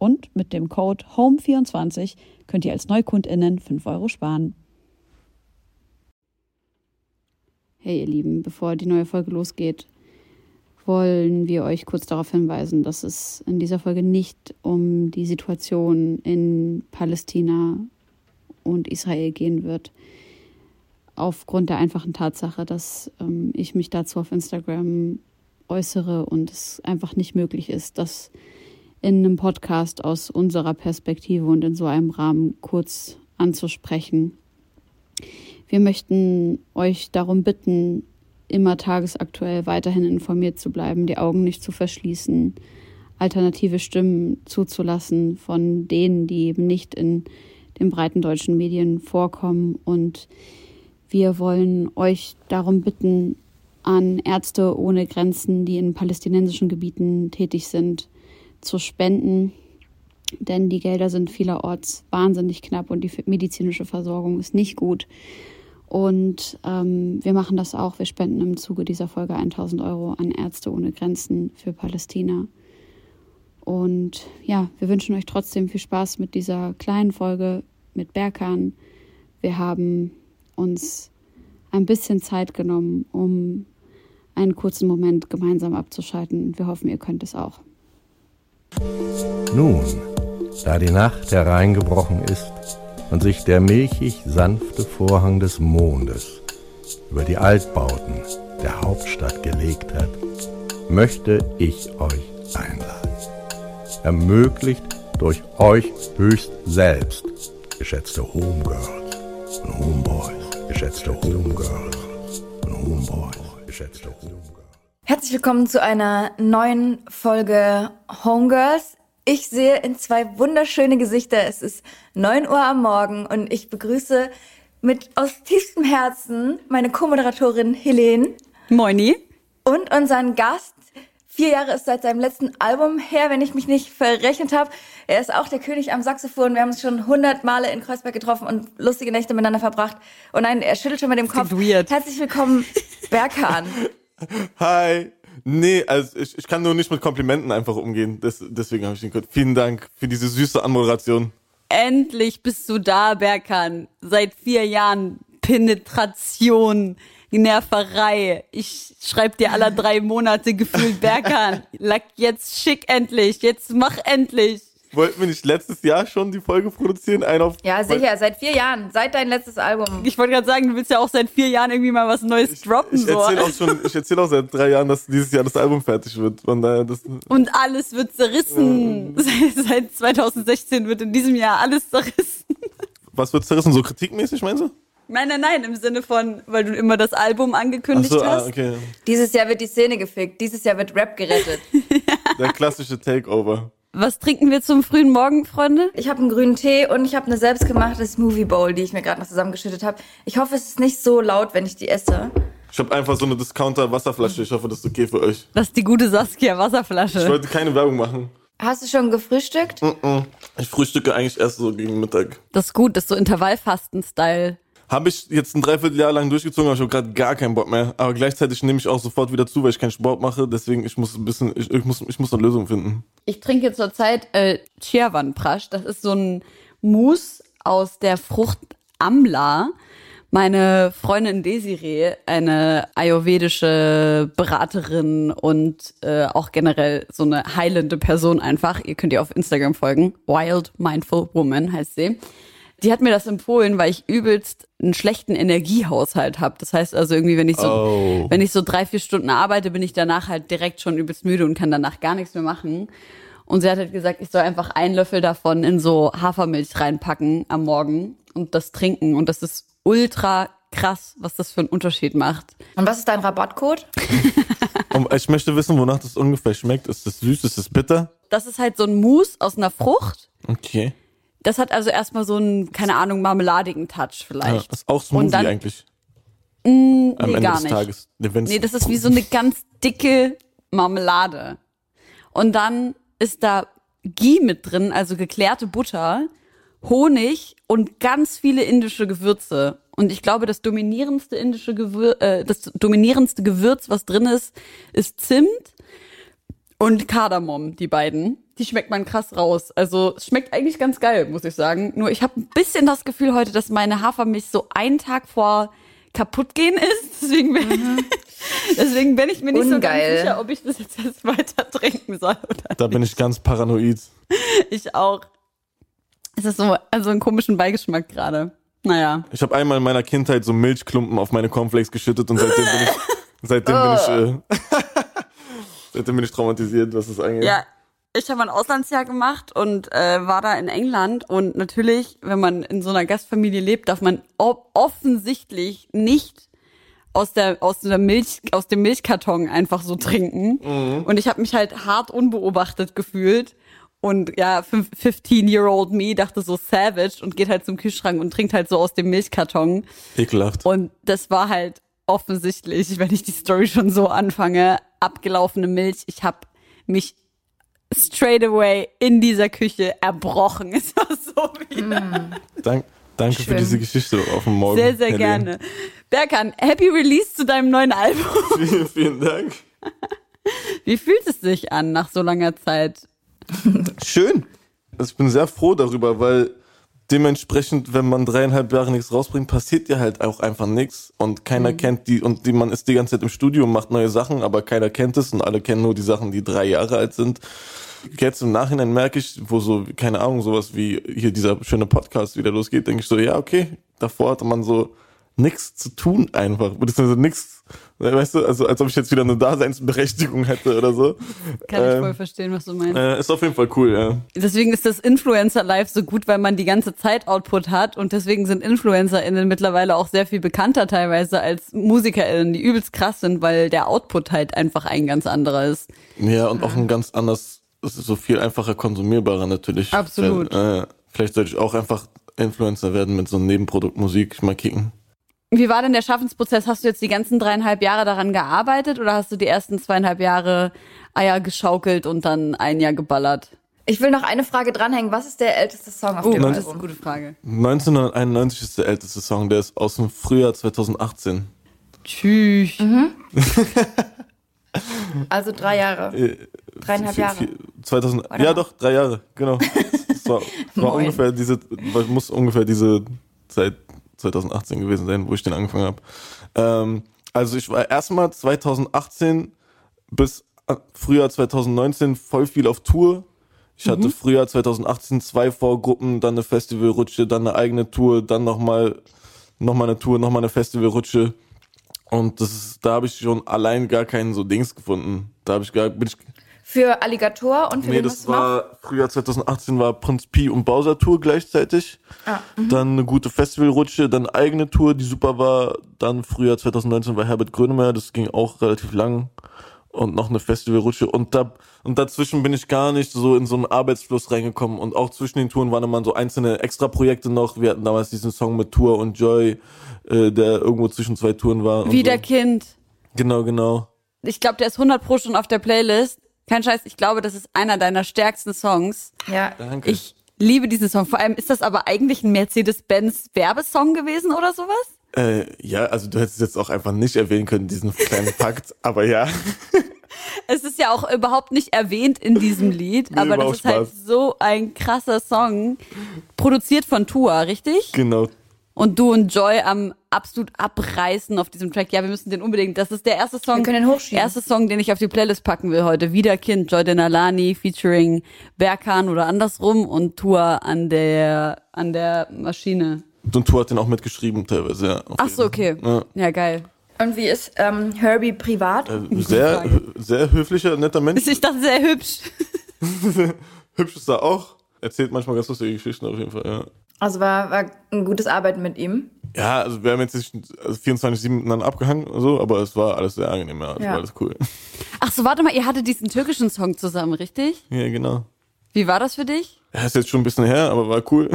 Und mit dem Code HOME24 könnt ihr als NeukundInnen 5 Euro sparen. Hey ihr Lieben, bevor die neue Folge losgeht, wollen wir euch kurz darauf hinweisen, dass es in dieser Folge nicht um die Situation in Palästina und Israel gehen wird. Aufgrund der einfachen Tatsache, dass ähm, ich mich dazu auf Instagram äußere und es einfach nicht möglich ist, dass in einem Podcast aus unserer Perspektive und in so einem Rahmen kurz anzusprechen. Wir möchten euch darum bitten, immer tagesaktuell weiterhin informiert zu bleiben, die Augen nicht zu verschließen, alternative Stimmen zuzulassen von denen, die eben nicht in den breiten deutschen Medien vorkommen. Und wir wollen euch darum bitten, an Ärzte ohne Grenzen, die in palästinensischen Gebieten tätig sind, zu spenden, denn die Gelder sind vielerorts wahnsinnig knapp und die medizinische Versorgung ist nicht gut. Und ähm, wir machen das auch. Wir spenden im Zuge dieser Folge 1000 Euro an Ärzte ohne Grenzen für Palästina. Und ja, wir wünschen euch trotzdem viel Spaß mit dieser kleinen Folge mit Berkan. Wir haben uns ein bisschen Zeit genommen, um einen kurzen Moment gemeinsam abzuschalten. Wir hoffen, ihr könnt es auch. Nun, da die Nacht hereingebrochen ist und sich der milchig sanfte Vorhang des Mondes über die Altbauten der Hauptstadt gelegt hat, möchte ich euch einladen. Ermöglicht durch euch höchst selbst, geschätzte Homegirls und Homeboys, geschätzte Homegirls und Homeboys, geschätzte Homegirls. Herzlich willkommen zu einer neuen Folge Homegirls. Ich sehe in zwei wunderschöne Gesichter. Es ist 9 Uhr am Morgen und ich begrüße mit aus tiefstem Herzen meine Co-Moderatorin Helene. Moini. Und unseren Gast. Vier Jahre ist seit seinem letzten Album her, wenn ich mich nicht verrechnet habe. Er ist auch der König am Saxophon. Wir haben uns schon hundert Male in Kreuzberg getroffen und lustige Nächte miteinander verbracht. Und nein, er schüttelt schon mit dem Kopf. Weird. Herzlich willkommen, Berkan. Hi. Nee, also ich, ich kann nur nicht mit Komplimenten einfach umgehen. Das, deswegen habe ich den Code. Vielen Dank für diese süße Anmoderation. Endlich bist du da, Berkan. Seit vier Jahren Penetration, Nerverei. Ich schreib dir alle drei Monate gefühlt Berkan. Lack jetzt schick endlich. Jetzt mach endlich. Wollten wir nicht letztes Jahr schon die Folge produzieren? Ein auf Ja, sicher, seit vier Jahren, seit dein letztes Album. Ich wollte gerade sagen, du willst ja auch seit vier Jahren irgendwie mal was Neues droppen. Ich so. erzähle auch schon, ich erzähle auch seit drei Jahren, dass dieses Jahr das Album fertig wird. Von daher, das, Und alles wird zerrissen. Seit, seit 2016 wird in diesem Jahr alles zerrissen. was wird zerrissen? So kritikmäßig, meinst du? Nein, nein, nein, im Sinne von, weil du immer das Album angekündigt so, ah, hast. okay. Dieses Jahr wird die Szene gefickt, dieses Jahr wird Rap gerettet. Der klassische Takeover. Was trinken wir zum frühen Morgen, Freunde? Ich habe einen grünen Tee und ich habe eine selbstgemachte Smoothie Bowl, die ich mir gerade noch zusammengeschüttet habe. Ich hoffe, es ist nicht so laut, wenn ich die esse. Ich habe einfach so eine Discounter-Wasserflasche. Ich hoffe, das ist okay für euch. Das ist die gute Saskia Ich wollte keine Werbung machen. Hast du schon gefrühstückt? Mm-mm. Ich frühstücke eigentlich erst so gegen Mittag. Das ist gut, das ist so Intervallfasten-Style. Habe ich jetzt ein Dreivierteljahr lang durchgezogen, aber ich habe gerade gar keinen Bock mehr. Aber gleichzeitig nehme ich auch sofort wieder zu, weil ich keinen Sport mache. Deswegen, ich muss ein bisschen, ich, ich muss, ich muss eine Lösung finden. Ich trinke zurzeit äh, Chirvan Prasch. Das ist so ein Mousse aus der Frucht Amla. Meine Freundin Desiree, eine ayurvedische Beraterin und äh, auch generell so eine heilende Person einfach. Ihr könnt ihr auf Instagram folgen. Wild Mindful Woman heißt sie. Die hat mir das empfohlen, weil ich übelst einen schlechten Energiehaushalt habe. Das heißt also irgendwie, wenn ich so, Oh. wenn ich so drei, vier Stunden arbeite, bin ich danach halt direkt schon übelst müde und kann danach gar nichts mehr machen. Und sie hat halt gesagt, ich soll einfach einen Löffel davon in so Hafermilch reinpacken am Morgen und das trinken. Und das ist ultra krass, was das für einen Unterschied macht. Und was ist dein Rabattcode? Und ich möchte wissen, wonach das ungefähr schmeckt. Ist das süß? Ist das bitter? Das ist halt so ein Mousse aus einer Frucht. Okay. Das hat also erstmal so einen, keine Ahnung, marmeladigen Touch Ja, vielleicht. ist auch Smoothie Und dann- eigentlich. Mm, Am nee, Ende gar des nicht. Tages. Nee, das ist wie so eine ganz dicke Marmelade. Und dann ist da Ghee mit drin, also geklärte Butter, Honig und ganz viele indische Gewürze. Und ich glaube, das dominierendste indische Gewür äh, das dominierendste Gewürz, was drin ist, ist Zimt und Kardamom, die beiden. Die schmeckt man krass raus. Also es schmeckt eigentlich ganz geil, muss ich sagen. Nur ich habe ein bisschen das Gefühl heute, dass meine Hafermilch so einen Tag vor kaputt gehen ist. Deswegen bin, deswegen bin ich mir nicht so Ungeil. ganz sicher, ob ich das jetzt erst weiter trinken soll oder Da bin ich ganz paranoid. ich auch. Es ist so also einen komischen Beigeschmack gerade. Naja. Ich habe einmal in meiner Kindheit so Milchklumpen auf meine Cornflakes geschüttet und seitdem bin ich, seitdem bin ich, äh, seitdem bin ich traumatisiert, was das angeht. Ja, ich habe ein Auslandsjahr gemacht und äh, war da in England. Und natürlich, wenn man in so einer Gastfamilie lebt, darf man offensichtlich nicht aus der aus der Milch aus dem Milchkarton einfach so trinken. Und ich habe mich halt hart unbeobachtet gefühlt. Und ja 15 year old me dachte so savage und geht halt zum Kühlschrank und trinkt halt so aus dem Milchkarton. Ekelhaft. und das war halt offensichtlich, wenn ich die Story schon so anfange, abgelaufene Milch. Ich habe mich straight away in dieser Küche erbrochen. Es war so wieder. Dank, danke für Schön. diese Geschichte auf dem Morgen. Sehr, sehr Helene. gerne. Berkan, happy release zu deinem neuen Album. Vielen, vielen Dank. Wie fühlt es sich an nach so langer Zeit? Schön. Also ich bin sehr froh darüber, weil dementsprechend, wenn man dreieinhalb Jahre nichts rausbringt, passiert ja halt auch einfach nichts. Und keiner kennt die und die, man ist die ganze Zeit im Studio und macht neue Sachen, aber keiner kennt es. Und alle kennen nur die Sachen, die drei Jahre alt sind. Jetzt im Nachhinein merke ich, wo so, keine Ahnung, sowas wie hier dieser schöne Podcast wieder losgeht, denke ich so, ja, okay, davor hatte man so nichts zu tun einfach, beziehungsweise nichts, weißt du, also als ob ich jetzt wieder eine Daseinsberechtigung hätte oder so. Kann ich Ähm, voll verstehen, was du meinst. Äh, ist auf jeden Fall cool, ja. Deswegen ist das Influencer-Life so gut, weil man die ganze Zeit Output hat und deswegen sind InfluencerInnen mittlerweile auch sehr viel bekannter teilweise als MusikerInnen, die übelst krass sind, weil der Output halt einfach ein ganz anderer ist. Ja, und auch ein ganz anders, es ist so viel einfacher konsumierbarer natürlich. Absolut. Vielleicht, äh, vielleicht sollte ich auch einfach Influencer werden mit so einem Nebenprodukt Musik, mal kicken. Wie war denn der Schaffensprozess? Hast du jetzt die ganzen dreieinhalb Jahre daran gearbeitet oder hast du die ersten zweieinhalb Jahre Eier geschaukelt und dann ein Jahr geballert? Ich will noch eine Frage dranhängen. Was ist der älteste Song auf Oh, dem das ist eine Album? gute Frage. 1991 ist der älteste Song, der ist aus dem Frühjahr 2018. Tschüss. Also drei Jahre. Äh, Dreieinhalb vier- Jahre. vier- 2000, Oder? ja doch, drei Jahre, genau. Es war, war ungefähr diese, muss ungefähr diese Zeit 2018 gewesen sein, wo ich den angefangen habe. Ähm, also ich war erstmal 2018 bis äh, Frühjahr 2019 voll viel auf Tour. Ich hatte Frühjahr 2018 zwei Vorgruppen, dann eine Festivalrutsche, dann eine eigene Tour, dann nochmal noch mal eine Tour, nochmal eine Festivalrutsche. Und das ist, da habe ich schon allein gar keinen so Dings gefunden. Da habe ich gar, bin ich, Für Alligator und für Nee, das war Frühjahr 2018 war Prinz Pi und Bowser Tour gleichzeitig. Ah, Dann eine gute Festivalrutsche, dann eigene Tour, die super war. Dann Frühjahr 2019 war Herbert Grönemeyer, das ging auch relativ lang. Und noch eine Festivalrutsche. Und da, und dazwischen bin ich gar nicht so in so einen Arbeitsfluss reingekommen. Und auch zwischen den Touren waren immer so einzelne Extra-Projekte noch. Wir hatten damals diesen Song mit Tour und Joy, äh, der irgendwo zwischen zwei Touren war. und Wieder So. Kind. Genau, genau. Ich glaube, der ist 100 pro schon auf der Playlist. Kein Scheiß, ich glaube, das ist einer deiner stärksten Songs. Ja. Danke. Ich liebe diesen Song. Vor allem ist das aber eigentlich ein Mercedes-Benz Werbesong gewesen oder sowas? Äh, ja, also du hättest jetzt auch einfach nicht erwähnen können, diesen kleinen Fakt, aber ja. Es ist ja auch überhaupt nicht erwähnt in diesem Lied, aber das ist halt Spaß. so ein krasser Song. Produziert von Tua, richtig? Genau. Und du und Joy am absolut abreißen auf diesem Track. Ja, wir müssen den unbedingt. Das ist der erste Song. Wir können den hochschieben. Erste Song, den ich auf die Playlist packen will heute. Wieder Kind, Jordan Alani featuring Berkan oder andersrum und Tour an der an der Maschine. Und Tour hat den auch mitgeschrieben teilweise, ja. Ach jeden so, okay. Ja. Ja, geil. Und wie ist ähm, Herbie privat? Äh, Sehr, sehr höflicher, netter Mensch. Ich dachte, sehr hübsch. Hübsch ist er auch. Erzählt manchmal ganz lustige Geschichten auf jeden Fall, ja. Also war, war ein gutes Arbeiten mit ihm. Ja, also wir haben jetzt nicht also 24-7 miteinander abgehangen, und so, aber es war alles sehr angenehm, ja. Es Ja. war alles cool. Ach so, warte mal, ihr hattet diesen türkischen Song zusammen, richtig? Ja, genau. Wie war das für dich? Ja, ist jetzt schon ein bisschen her, aber war cool.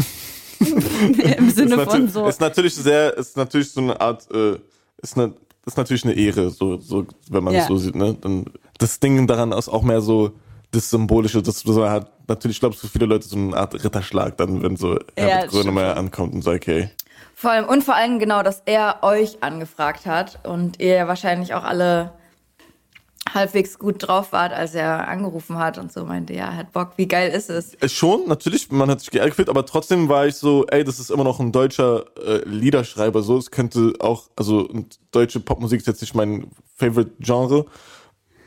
Im Sinne ist, von so. ist natürlich sehr, ist natürlich so eine Art, äh, ist, ne, ist natürlich eine Ehre, so, so wenn man Ja. es so sieht, ne? Dann, das Ding daran ist auch mehr so das Symbolische, das so hat, natürlich, ich glaube, für viele Leute so eine Art Ritterschlag dann, wenn so Ja, Herbert das Grönemeyer ankommt und sagt, okay. Vor allem, und vor allem genau, dass er euch angefragt hat und ihr wahrscheinlich auch alle halbwegs gut drauf wart, als er angerufen hat und so meinte, ja, hat Bock, wie geil ist es? Äh, Schon, natürlich, man hat sich geärgert, gefühlt, aber trotzdem war ich so, ey, das ist immer noch ein deutscher äh, Liederschreiber, so, es könnte auch, also deutsche Popmusik ist jetzt nicht mein Favorite Genre.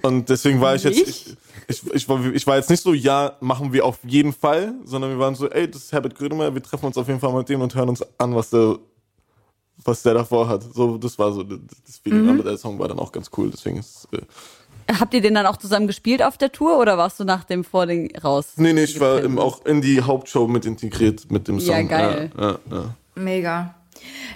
Und deswegen war ich jetzt, ich, ich, ich, war, ich war jetzt nicht so, ja, machen wir auf jeden Fall, sondern wir waren so, ey, das ist Herbert Grönemeyer, wir treffen uns auf jeden Fall mit dem und hören uns an, was der, was der davor hat. So, das war so das Feeling, aber der Song war dann auch ganz cool, deswegen ist, äh, Habt ihr den dann auch zusammen gespielt auf der Tour oder warst du nach dem Vording raus? nee, nee, ich war im, auch in die Hauptshow mit integriert mit dem Song. Ja, geil. Ja, ja, ja. Mega.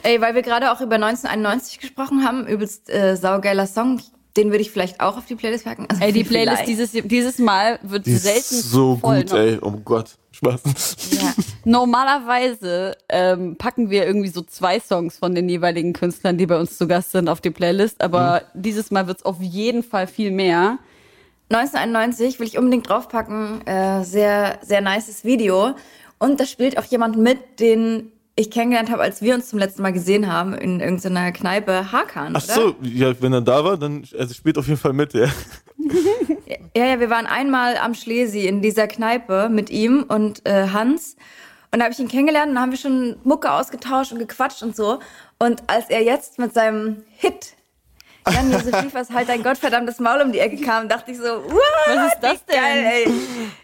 Ey, weil wir gerade auch über 1991 gesprochen haben, übelst äh, saugeiler Song, den würde ich vielleicht auch auf die Playlist packen. Also Ey, die Playlist dieses, dieses Mal wird Die ist selten so voll. gut, ey. Oh Gott. Spaß. Ja. Normalerweise ähm, packen wir irgendwie so zwei Songs von den jeweiligen Künstlern, die bei uns zu Gast sind, auf die Playlist, aber dieses Mal wird's auf jeden Fall viel mehr. 1991 will ich unbedingt draufpacken. Äh, sehr, sehr nices Video. Und da spielt auch jemand mit, den ich kennengelernt habe, als wir uns zum letzten Mal gesehen haben in irgendeiner Kneipe Hakan, Ach oder? so, ja, wenn er da war, dann also spielt auf jeden Fall mit, ja. Ja, ja, wir waren einmal am Schlesi in dieser Kneipe mit ihm und äh, Hans. Und da habe ich ihn kennengelernt und da haben wir schon Mucke ausgetauscht und gequatscht und so. Und als er jetzt mit seinem Hit Jan Josef Liefers halt dein gottverdammtes Maul um die Ecke kam, dachte ich so? Was ist das Wie Geil, denn? ey.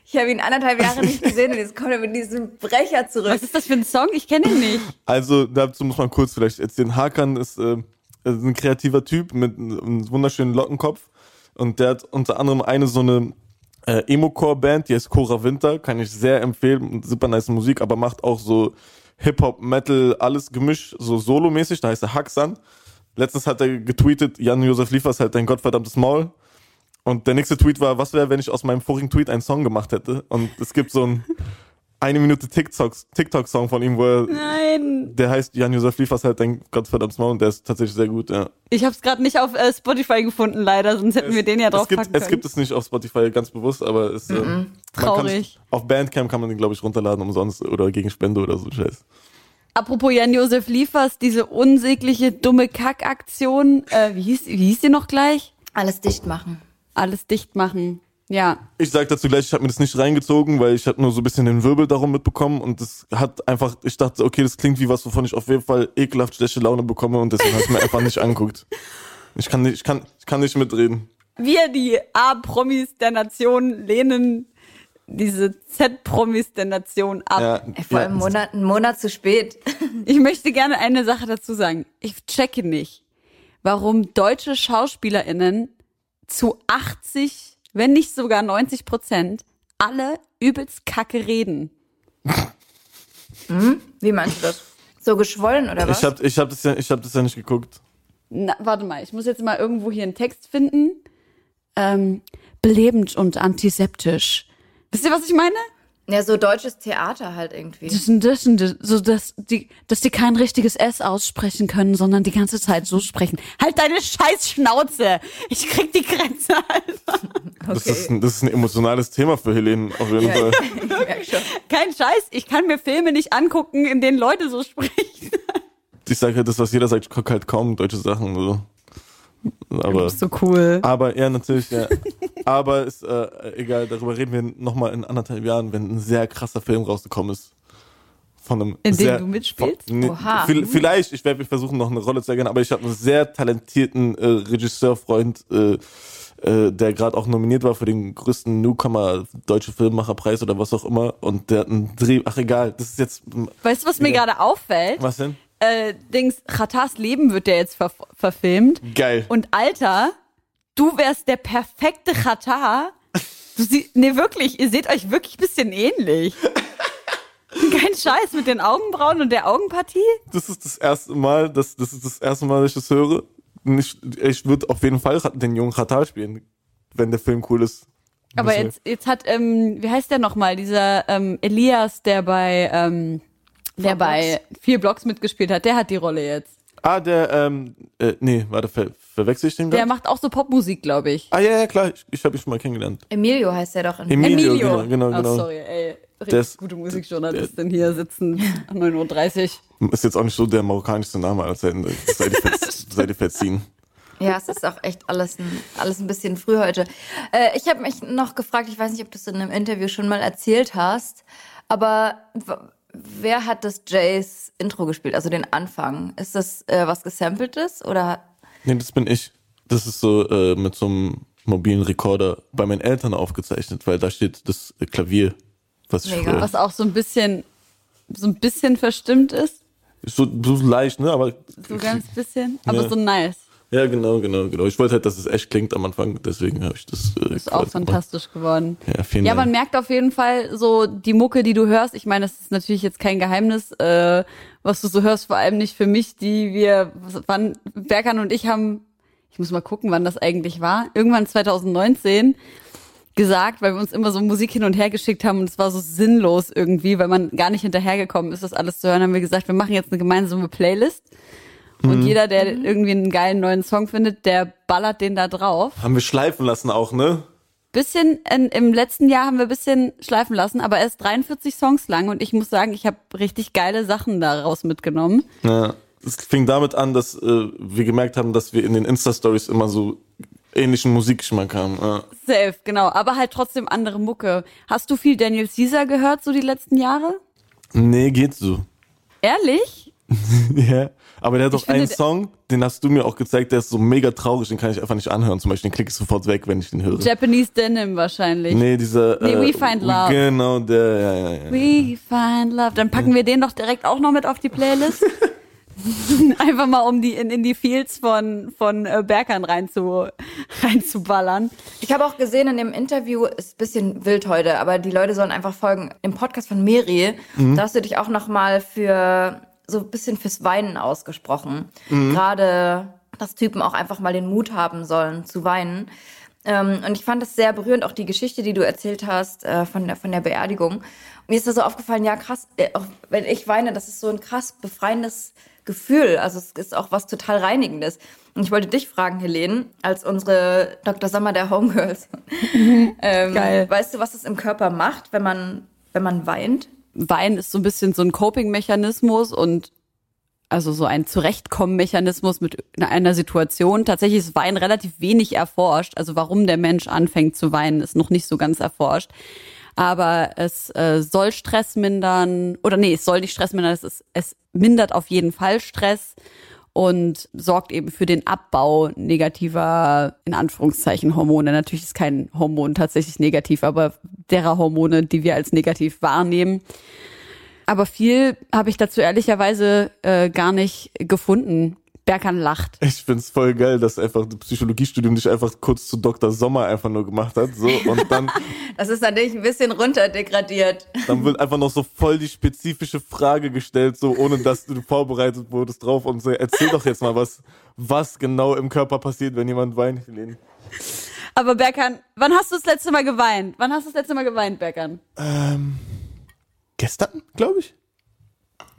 Ich habe ihn anderthalb Jahre nicht gesehen und jetzt kommt er mit diesem Brecher zurück. Was ist das für ein Song? Ich kenne ihn nicht. Also dazu muss man kurz vielleicht erzählen. Hakan ist, äh, ist ein kreativer Typ mit einem wunderschönen Lockenkopf. Und der hat unter anderem eine so eine äh, Emo-Core-Band, die heißt Cora Winter, kann ich sehr empfehlen. Super nice Musik, aber macht auch so Hip-Hop, Metal, alles gemischt, so solomäßig. Da heißt er Haxan. Letztens hat er getweetet, Jan-Josef Liefers halt dein gottverdammtes Maul. Und der nächste Tweet war, was wäre, wenn ich aus meinem vorigen Tweet einen Song gemacht hätte? Und es gibt so ein eine Minute TikToks- TikTok-Song von ihm, wo er Nein. der heißt Jan-Josef Liefers halt dein Gottverdammtes Maul und der ist tatsächlich sehr gut, ja. Ich habe es gerade nicht auf äh, Spotify gefunden, leider, sonst hätten wir den ja es gibt, können. es gibt es nicht auf Spotify ganz bewusst, aber es, äh, man Traurig. kann's- auf Bandcamp kann man den, glaube ich, runterladen umsonst oder gegen Spende oder so Scheiß. Apropos Jan-Josef Liefers, diese unsägliche, dumme Kackaktion, äh, wie, hieß, wie hieß die noch gleich? Alles dicht machen. Alles dicht machen. Ja. Ich sag dazu gleich, ich habe mir das nicht reingezogen, weil ich hatte nur so ein bisschen den Wirbel darum mitbekommen und das hat einfach, ich dachte, okay, das klingt wie was, wovon ich auf jeden Fall ekelhaft schlechte Laune bekomme und deswegen habe ich mir einfach nicht angeguckt. Ich kann nicht, ich kann, ich kann nicht mitreden. Wir, die A-Promis der Nation, lehnen diese Z-Promis der Nation ab. Ja, Ey, vor ja, einem Monat, einen Monat zu spät. Ich möchte gerne eine Sache dazu sagen. Ich checke nicht, warum deutsche SchauspielerInnen zu 80, wenn nicht sogar 90 Prozent, alle übelst kacke reden. Wie meinst du das? So geschwollen oder was? Ich habe ich hab das, ja, ich hab das ja nicht geguckt. Na, warte mal, ich muss jetzt mal irgendwo hier einen Text finden. Ähm, belebend und antiseptisch. Wisst ihr, was ich meine? ja, so deutsches Theater halt irgendwie. Das sind das, sind das, so dass die, dass die kein richtiges S aussprechen können, sondern die ganze Zeit so sprechen. Halt deine scheiß Schnauze! Ich krieg die Grenze, Alter. Das, ist ein, das ist ein emotionales Thema für Helene auf jeden Fall. Ja, schon. Kein Scheiß, ich kann mir Filme nicht angucken, in denen Leute so sprechen. Ich sage halt das, was jeder sagt, ich gucke halt kaum deutsche Sachen. So. Aber, So cool. aber ja, natürlich, ja. aber ist äh, egal, darüber reden wir nochmal in anderthalb Jahren, wenn ein sehr krasser Film rausgekommen ist. von einem In dem sehr, du mitspielst? Von, Oha. vi- Vielleicht, ich werde versuchen, noch eine Rolle zu erkennen, aber ich habe einen sehr talentierten äh, Regisseurfreund, äh, äh, der gerade auch nominiert war für den größten Newcomer Deutsche Filmemacherpreis oder was auch immer. Und der hat einen Dreh. Ach egal, das ist jetzt. Weißt du, was mir gerade auffällt? Was denn? Äh, Dings, Ratars Leben wird ja jetzt ver verfilmt. Geil. Und Alter, du wärst der perfekte Ratar. Du sie nee, wirklich, ihr seht euch wirklich ein bisschen ähnlich. Kein Scheiß mit den Augenbrauen und der Augenpartie. Das ist das erste Mal, das, das ist das erste Mal, dass ich das höre. Ich, ich würde auf jeden Fall den jungen Katar spielen, wenn der Film cool ist. Aber jetzt, jetzt hat, ähm, wie heißt der nochmal, dieser ähm, Elias, der bei, ähm, der Four bei vier Blocks mitgespielt hat, der hat die Rolle jetzt. Ah, der, ähm, äh, nee, warte, ver, verwechsel ich den Der grad? macht auch so Popmusik, glaube ich. Ah, ja, ja, klar, ich, ich habe ihn schon mal kennengelernt. Emilio heißt er doch in Emilio, genau, genau, Oh, genau. sorry, ey. Richtig gute Musikjournalistin hier sitzen, 9.30 Uhr. Ist jetzt auch nicht so der marokkanische Name, als seid ihr verziehen. Ja, es ist auch echt alles ein, alles ein bisschen früh heute. Äh, ich habe mich noch gefragt, ich weiß nicht, ob du es in einem Interview schon mal erzählt hast, aber wer hat das Jays Intro gespielt, also den Anfang? Ist das äh, was gesampeltes oder? Nee, das bin ich. Das ist so äh, mit so einem mobilen Rekorder bei meinen Eltern aufgezeichnet, weil da steht das Klavier, was ich Mega. früher... Was auch so ein bisschen, so ein bisschen verstimmt ist. So, so leicht, ne, aber... So ganz bisschen. Aber Ja. so nice. Ja, genau, genau, genau. Ich wollte halt, dass es echt klingt am Anfang, deswegen habe ich das äh, Ist auch fantastisch geworden. Ja, vielen Ja, Dank. man merkt auf jeden Fall so die Mucke, die du hörst. Ich meine, das ist natürlich jetzt kein Geheimnis, äh, was du so hörst, vor allem nicht für mich, die wir, wann, Berkan und ich haben, ich muss mal gucken, wann das eigentlich war, irgendwann 2019 gesagt, weil wir uns immer so Musik hin und her geschickt haben und es war so sinnlos irgendwie, weil man gar nicht hinterhergekommen ist, das alles zu hören, haben wir gesagt, wir machen jetzt eine gemeinsame Playlist. Und jeder, der irgendwie einen geilen neuen Song findet, der ballert den da drauf Haben wir schleifen lassen auch, ne? bisschen in, im letzten Jahr haben wir ein bisschen schleifen lassen, aber er ist 43 Songs lang und ich muss sagen, ich habe richtig geile Sachen daraus mitgenommen. Ja. Es fing damit an, dass äh, wir gemerkt haben, dass wir in den Insta-Stories immer so ähnlichen Musikgeschmack haben. Ja. Safe, genau, aber halt trotzdem andere Mucke. Hast du viel Daniel Caesar gehört so die letzten Jahre? Nee, geht so. Ehrlich? Ja. Aber der hat Ich doch einen Song, den hast du mir auch gezeigt, der ist so mega traurig, den kann ich einfach nicht anhören. Zum Beispiel, den klicke ich sofort weg, wenn ich den höre. Japanese Denim wahrscheinlich. Nee, dieser. Nee, äh, We Find Love. Genau, der, ja, ja, ja. We find love. Dann packen wir den doch direkt auch noch mit auf die Playlist. Einfach mal, um die in, in die Fields von, von äh, Berkern reinzu, reinzuballern. Ich habe auch gesehen in dem Interview, ist ein bisschen wild heute, aber die Leute sollen einfach folgen. Im Podcast von Meri, da hast du dich auch noch mal für so ein bisschen fürs Weinen ausgesprochen. Gerade, dass Typen auch einfach mal den Mut haben sollen zu weinen. Ähm, und ich fand das sehr berührend, auch die Geschichte, die du erzählt hast äh, von, der, von der Beerdigung. Mir ist da so aufgefallen, ja krass, äh, auch wenn ich weine, das ist so ein krass befreiendes Gefühl. Also es ist auch was total Reinigendes. Und ich wollte dich fragen, Helene, als unsere Dr. Sommer der Homegirls. ähm, Geil. Weißt du, was es im Körper macht, wenn man, wenn man weint? Wein ist so ein bisschen so ein Coping-Mechanismus und also so ein Zurechtkommen-Mechanismus mit einer Situation. Tatsächlich ist Wein relativ wenig erforscht. Also warum der Mensch anfängt zu weinen, ist noch nicht so ganz erforscht. Aber es äh, soll Stress mindern, oder nee, es soll nicht Stress mindern, es, ist, es mindert auf jeden Fall Stress und sorgt eben für den Abbau negativer, in Anführungszeichen, Hormone. Natürlich ist kein Hormon tatsächlich negativ, aber derer Hormone, die wir als negativ wahrnehmen. Aber viel habe ich dazu ehrlicherweise äh, gar nicht gefunden. Berkan lacht. Ich find's voll geil, dass einfach das Psychologiestudium dich einfach kurz zu Dr. Sommer einfach nur gemacht hat. So, und dann, Das ist natürlich ein bisschen runterdegradiert. dann wird einfach noch so voll die spezifische Frage gestellt, so ohne dass du vorbereitet wurdest drauf und so, erzähl doch jetzt mal was, was genau im Körper passiert, wenn jemand weint, Helene. Aber Berkan, wann hast du das letzte Mal geweint? Wann hast du das letzte Mal geweint, Berkan? Gestern, glaube ich?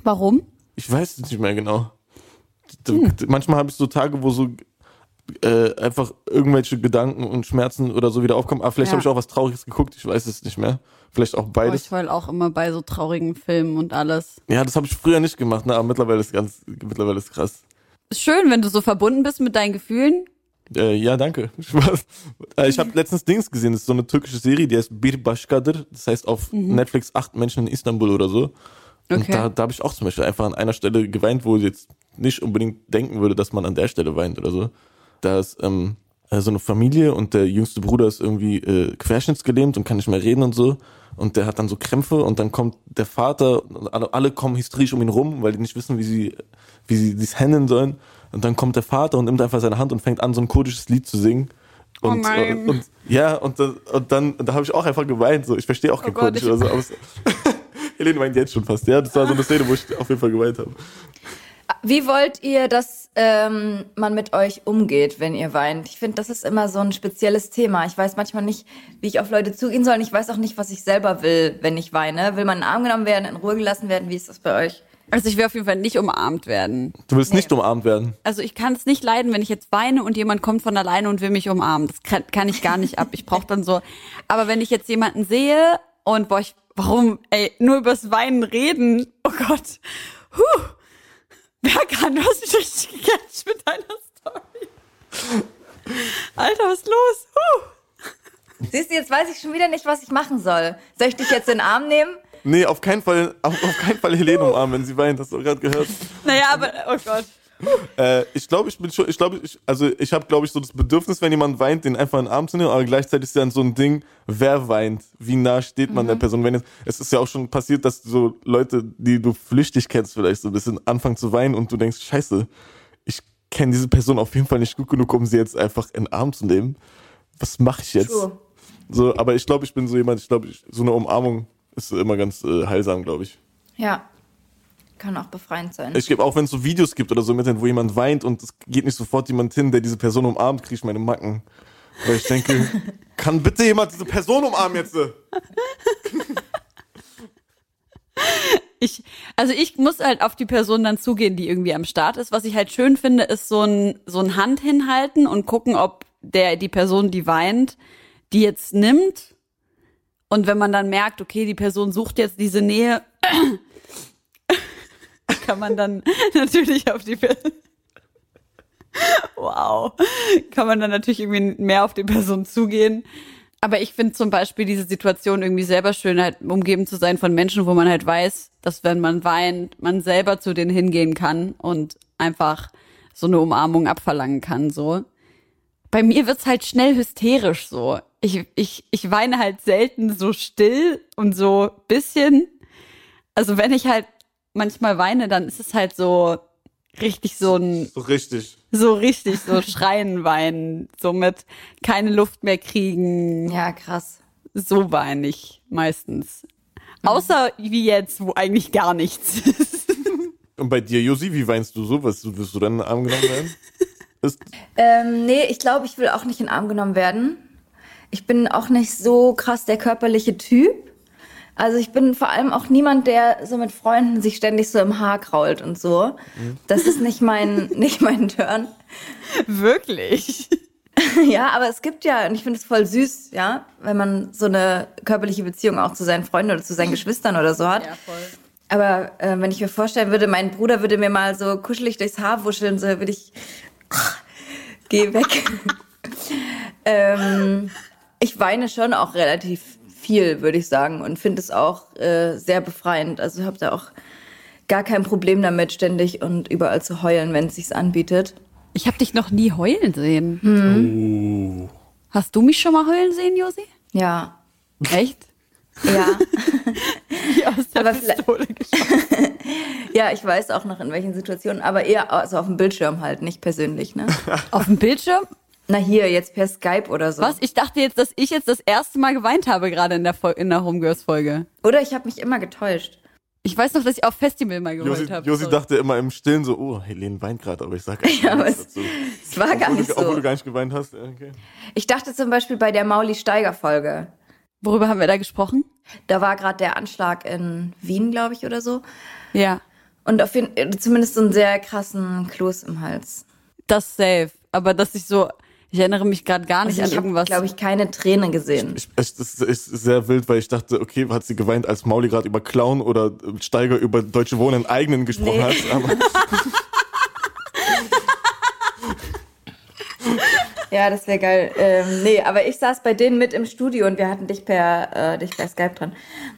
Warum? Ich weiß es nicht mehr genau. D- Manchmal habe ich so Tage, wo so äh, einfach irgendwelche Gedanken und Schmerzen oder so wieder aufkommen. Aber vielleicht Ja. habe ich auch was Trauriges geguckt, ich weiß es nicht mehr. Vielleicht auch Oh, beides. ich heul auch immer bei so traurigen Filmen und alles. ja, das habe ich früher nicht gemacht, ne? aber mittlerweile ist ganz, mittlerweile ist krass. Ist schön, wenn du so verbunden bist mit deinen Gefühlen. Äh, ja, danke. Spaß. Äh, ich habe letztens Dings gesehen, das ist so eine türkische Serie, die heißt Bir Başkadır. Das heißt auf Netflix acht Menschen in Istanbul oder so. Und Okay. da, da habe ich auch zum Beispiel einfach an einer Stelle geweint, wo jetzt nicht unbedingt denken würde, dass man an der Stelle weint oder so. Da ist ähm, äh, so eine Familie und der jüngste Bruder ist irgendwie äh, querschnittsgelähmt und kann nicht mehr reden und so. Und der hat dann so Krämpfe und dann kommt der Vater und alle, alle kommen hysterisch um ihn rum, weil die nicht wissen, wie sie, wie sie dies handeln sollen. Und dann kommt der Vater und nimmt einfach seine Hand und fängt an, so ein kurdisches Lied zu singen. Und, nein. äh, und ja, und, dann- und dann, da habe ich auch einfach geweint. So, ich verstehe auch kein Oh Kurdisch oder so. Helene weint jetzt schon fast. Ja, das war so eine Szene, wo ich auf jeden Fall geweint habe. Wie wollt ihr, dass ähm, man mit euch umgeht, wenn ihr weint? Ich finde, das ist immer so ein spezielles Thema. Ich weiß manchmal nicht, wie ich auf Leute zugehen soll. Und ich weiß auch nicht, was ich selber will, wenn ich weine. Will man in den Arm genommen werden, in Ruhe gelassen werden? Wie ist das bei euch? Also ich will auf jeden Fall nicht umarmt werden. Du willst nicht umarmt werden. Also ich kann es nicht leiden, wenn ich jetzt weine und jemand kommt von alleine und will mich umarmen. Das kann, kann ich gar nicht ab. Ich brauche dann so. Aber wenn ich jetzt jemanden sehe und boah, ich, warum, ey, nur übers Weinen reden, oh Gott. Huh. Du hast mich richtig gecatcht mit deiner Story. Alter, was ist los? Huh. Siehst du, jetzt weiß ich schon wieder nicht, was ich machen soll. Soll ich dich jetzt in den Arm nehmen? Nee, auf keinen Fall, auf, auf keinen Fall Helene umarmen, wenn sie weint. Hast du gerade gehört? Naja, aber, oh Gott. Äh, ich glaube, ich bin schon, ich glaube, ich, also ich habe, glaube ich, so das Bedürfnis, wenn jemand weint, den einfach in den Arm zu nehmen, aber gleichzeitig ist dann so ein Ding, wer weint, wie nah steht man der Person. Wenn jetzt, es ist ja auch schon passiert, dass so Leute, die du flüchtig kennst, vielleicht so ein bisschen anfangen zu weinen und du denkst, scheiße, ich kenne diese Person auf jeden Fall nicht gut genug, um sie jetzt einfach in den Arm zu nehmen. Was mache ich jetzt? True. So, aber ich glaube, ich bin so jemand, ich glaube, so eine Umarmung ist immer ganz äh, heilsam, glaube ich. Ja. Kann auch befreiend sein. Ich gebe auch, wenn es so Videos gibt oder so mit, wo jemand weint und es geht nicht sofort jemand hin, der diese Person umarmt, kriege ich meine Macken. Weil ich denke, kann bitte jemand diese Person umarmen jetzt? Ich, also ich muss halt auf die Person dann zugehen, die irgendwie am Start ist. Was ich halt schön finde, ist so ein, so ein Hand hinhalten und gucken, ob der, die Person, die weint, die jetzt nimmt. Und wenn man dann merkt, okay, die Person sucht jetzt diese Nähe, kann man dann natürlich auf die Person, wow, kann man dann natürlich irgendwie mehr auf die Person zugehen. Aber ich finde zum Beispiel diese Situation irgendwie selber schön, halt umgeben zu sein von Menschen, wo man halt weiß, dass wenn man weint, man selber zu denen hingehen kann und einfach so eine Umarmung abverlangen kann, so. Bei mir wird's halt schnell hysterisch, so. Ich, ich, ich weine halt selten so still und so bisschen. Also wenn ich halt manchmal weine, dann ist es halt so richtig so ein So richtig. so richtig so schreien weinen, so mit keine Luft mehr kriegen, ja, krass. so weine ich meistens. Außer wie jetzt, wo eigentlich gar nichts ist. Und bei dir, Josi, wie weinst du so? Was, wirst du dann in den Arm genommen werden? Ist, Ähm, nee, ich glaube, ich will auch nicht in den Arm genommen werden. Ich bin auch nicht so krass der körperliche Typ. Also ich bin vor allem auch niemand, der so mit Freunden sich ständig so im Haar krault und so. Das ist nicht mein, nicht mein Turn. Wirklich. Ja, aber es gibt ja, und ich finde es voll süß, ja, wenn man so eine körperliche Beziehung auch zu seinen Freunden oder zu seinen Geschwistern oder so hat. voll. Aber äh, wenn ich mir vorstellen würde, mein Bruder würde mir mal so kuschelig durchs Haar wuscheln, so würde ich. Geh weg. ähm, ich weine schon auch relativ viel, würde ich sagen, und finde es auch äh, sehr befreiend. Also ich habe da auch gar kein Problem damit, ständig und überall zu heulen, wenn es sich anbietet. Ich habe dich noch nie heulen sehen. Hast du mich schon mal heulen sehen, Josi? Ja. Echt? Ja. Wie aus der Aber vielleicht- Pistole ja, ich weiß auch noch in welchen Situationen, aber eher also auf dem Bildschirm halt, nicht persönlich, ne? Auf dem Bildschirm? Na hier, jetzt per Skype oder so. Was? Ich dachte jetzt, dass ich jetzt das erste Mal geweint habe, gerade in der, Fol- in der Homegirls-Folge. Oder ich habe mich immer getäuscht. Ich weiß noch, dass ich auf Festival mal Josi, habe. Josi dachte immer im Stillen so, oh, Helene weint gerade, aber ich sag einfach Ja, aber nichts es- dazu. Es war gar Obwohl, nicht du, obwohl so. du gar nicht geweint hast. Ja, Okay. Ich dachte zum Beispiel bei der Mauli Steiger Folge. Worüber haben wir da gesprochen? Da war gerade der Anschlag in Wien, glaube ich, oder so. Ja, Und auf jeden, zumindest so einen sehr krassen Kloß im Hals. das safe. Aber dass ich so, ich erinnere mich gerade gar nicht Also ich an habe, irgendwas. glaube ich, keine Träne gesehen. Ich, ich, das ist sehr wild, weil ich dachte, okay, hat sie geweint, als Mauli gerade über Clown oder Steiger über Deutsche Wohnen in eigenen gesprochen Nee. hat. Aber Ja, das wäre geil. Ähm, nee, aber ich saß bei denen mit im Studio und wir hatten dich per, äh, dich per Skype dran.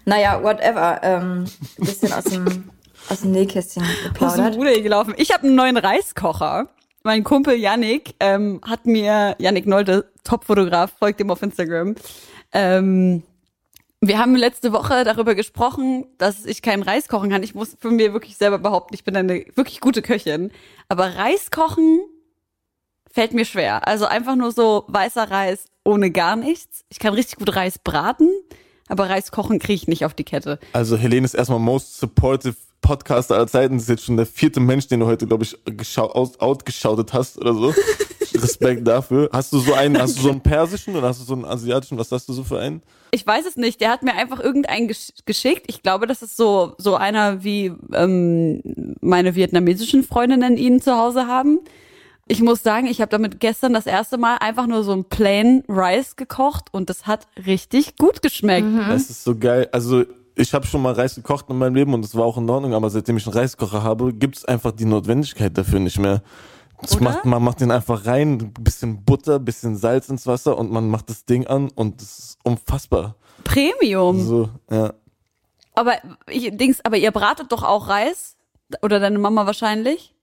Naja, whatever. Ähm, ein bisschen aus dem, aus dem Nähkästchen Aus dem geplaudert. Ruder gelaufen. Ich habe einen neuen Reiskocher. Mein Kumpel Yannick ähm, hat mir, Yannick Nolte, Top-Fotograf, folgt ihm auf Instagram. Ähm, wir haben letzte Woche darüber gesprochen, dass ich keinen Reis kochen kann. Ich muss von mir wirklich selber behaupten, ich bin eine wirklich gute Köchin. Aber Reis kochen fällt mir schwer. Also einfach nur so weißer Reis ohne gar nichts. Ich kann richtig gut Reis braten, aber Reis kochen kriege ich nicht auf die Kette. Also Helene ist erstmal most supportive Podcaster aller Zeiten. Das ist jetzt schon der vierte Mensch, den du heute, glaube ich, outgeschautet hast oder so. Respekt dafür. Hast du so einen, hast du so einen persischen oder hast du so einen asiatischen? Was hast du so für einen? Ich weiß es nicht. Der hat mir einfach irgendeinen gesch geschickt. Ich glaube, das ist so so einer wie ähm, meine vietnamesischen Freundinnen ihn zu Hause haben. Ich muss sagen, ich habe damit gestern das erste Mal einfach nur so ein plain Rice gekocht und das hat richtig gut geschmeckt. Das ist so geil. Also ich habe schon mal Reis gekocht in meinem Leben und das war auch in Ordnung, aber seitdem ich einen Reiskocher habe, gibt's einfach die Notwendigkeit dafür nicht mehr. Macht, man macht den einfach rein, ein bisschen Butter, bisschen Salz ins Wasser und man macht das Ding an und das ist unfassbar. Premium. So, ja. Aber ich, Dings, aber ihr bratet doch auch Reis oder deine Mama wahrscheinlich?